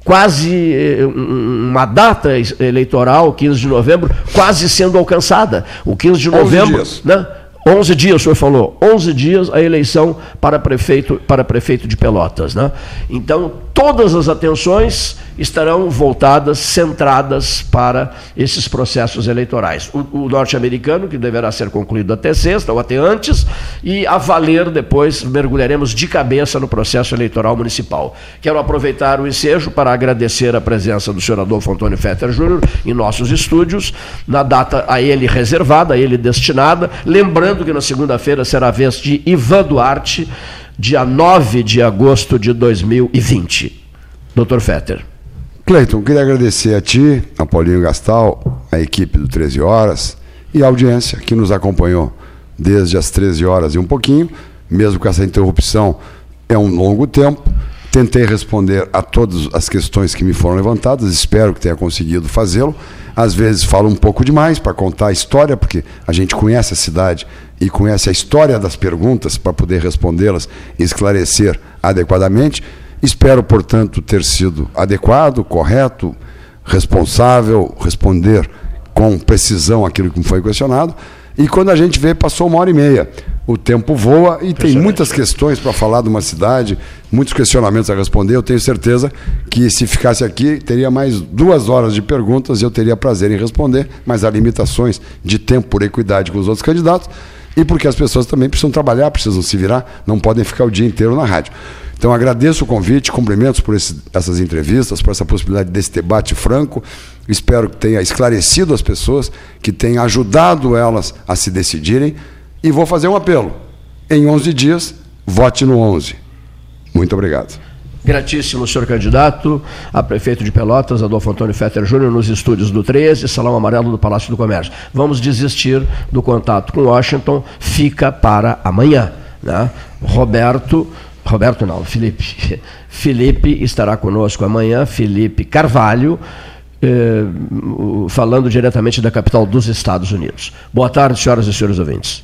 quase eh, uma data eleitoral, 15 de novembro, quase sendo alcançada. O 15 de novembro, né? 11 dias, o senhor falou, 11 dias a eleição para prefeito, para prefeito de Pelotas. Né? Então, todas as atenções estarão voltadas, centradas para esses processos eleitorais. O, o norte-americano, que deverá ser concluído até sexta ou até antes, e a valer depois mergulharemos de cabeça no processo eleitoral municipal. Quero aproveitar o ensejo para agradecer a presença do senhor Adolfo Antônio Fetter Júnior em nossos estúdios, na data a ele reservada, a ele destinada, lembrando que na segunda-feira será a vez de Ivan Duarte, dia 9 de agosto de 2020. Doutor Fetter. Cleiton, queria agradecer a ti, a Paulinho Gastal, a equipe do 13 Horas e a audiência que nos acompanhou desde as 13 horas e um pouquinho, mesmo com essa interrupção, é um longo tempo. Tentei responder a todas as questões que me foram levantadas, espero que tenha conseguido fazê-lo. Às vezes falo um pouco demais para contar a história, porque a gente conhece a cidade e conhece a história das perguntas para poder respondê-las e esclarecer adequadamente. Espero, portanto, ter sido adequado, correto, responsável, responder com precisão aquilo que me foi questionado. E quando a gente vê, passou uma hora e meia. O tempo voa e tem muitas questões para falar de uma cidade, muitos questionamentos a responder. Eu tenho certeza que se ficasse aqui, teria mais duas horas de perguntas e eu teria prazer em responder, mas há limitações de tempo por equidade com os outros candidatos e porque as pessoas também precisam trabalhar, precisam se virar, não podem ficar o dia inteiro na rádio. Então agradeço o convite, cumprimentos por esse, essas entrevistas, por essa possibilidade desse debate franco. Espero que tenha esclarecido as pessoas, que tenha ajudado elas a se decidirem. E vou fazer um apelo. Em 11 dias, vote no 11. Muito obrigado. Gratíssimo, senhor candidato a prefeito de Pelotas, Adolfo Antônio Fetter Júnior, nos estúdios do 13, Salão Amarelo do Palácio do Comércio. Vamos desistir do contato com Washington, fica para amanhã. Né? Roberto Roberto não, Felipe. Felipe estará conosco amanhã, Felipe Carvalho, eh, falando diretamente da capital dos Estados Unidos. Boa tarde, senhoras e senhores ouvintes.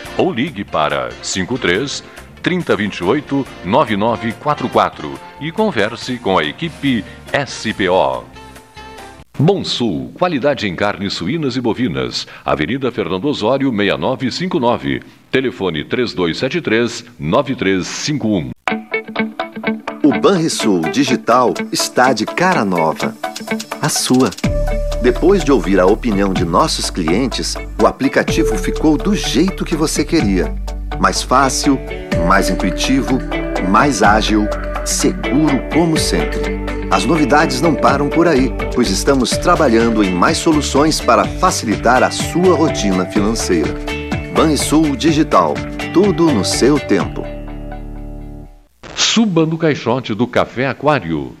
ou ligue para 53 3028 9944 e converse com a equipe SPO. Bom Sul, qualidade em carnes suínas e bovinas. Avenida Fernando Osório, 6959. Telefone 3273 9351. O Banrisul Digital está de cara nova. A sua. Depois de ouvir a opinião de nossos clientes, o aplicativo ficou do jeito que você queria. Mais fácil, mais intuitivo, mais ágil, seguro como sempre. As novidades não param por aí, pois estamos trabalhando em mais soluções para facilitar a sua rotina financeira. Banrisul Digital, tudo no seu tempo. Suba no caixote do Café Aquário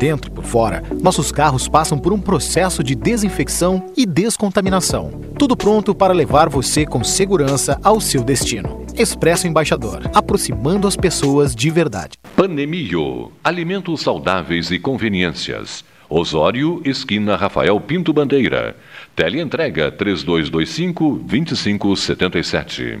Dentro e por fora, nossos carros passam por um processo de desinfecção e descontaminação. Tudo pronto para levar você com segurança ao seu destino. Expresso Embaixador, aproximando as pessoas de verdade. Panemio, alimentos saudáveis e conveniências. Osório, esquina Rafael Pinto Bandeira. Teleentrega 3225 2577.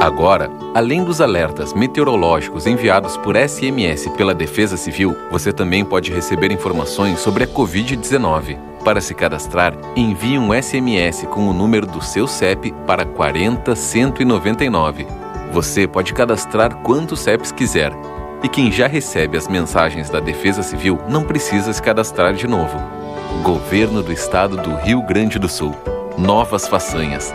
Agora, além dos alertas meteorológicos enviados por SMS pela Defesa Civil, você também pode receber informações sobre a Covid-19. Para se cadastrar, envie um SMS com o número do seu CEP para 40199. Você pode cadastrar quantos CEPs quiser. E quem já recebe as mensagens da Defesa Civil não precisa se cadastrar de novo. Governo do Estado do Rio Grande do Sul. Novas façanhas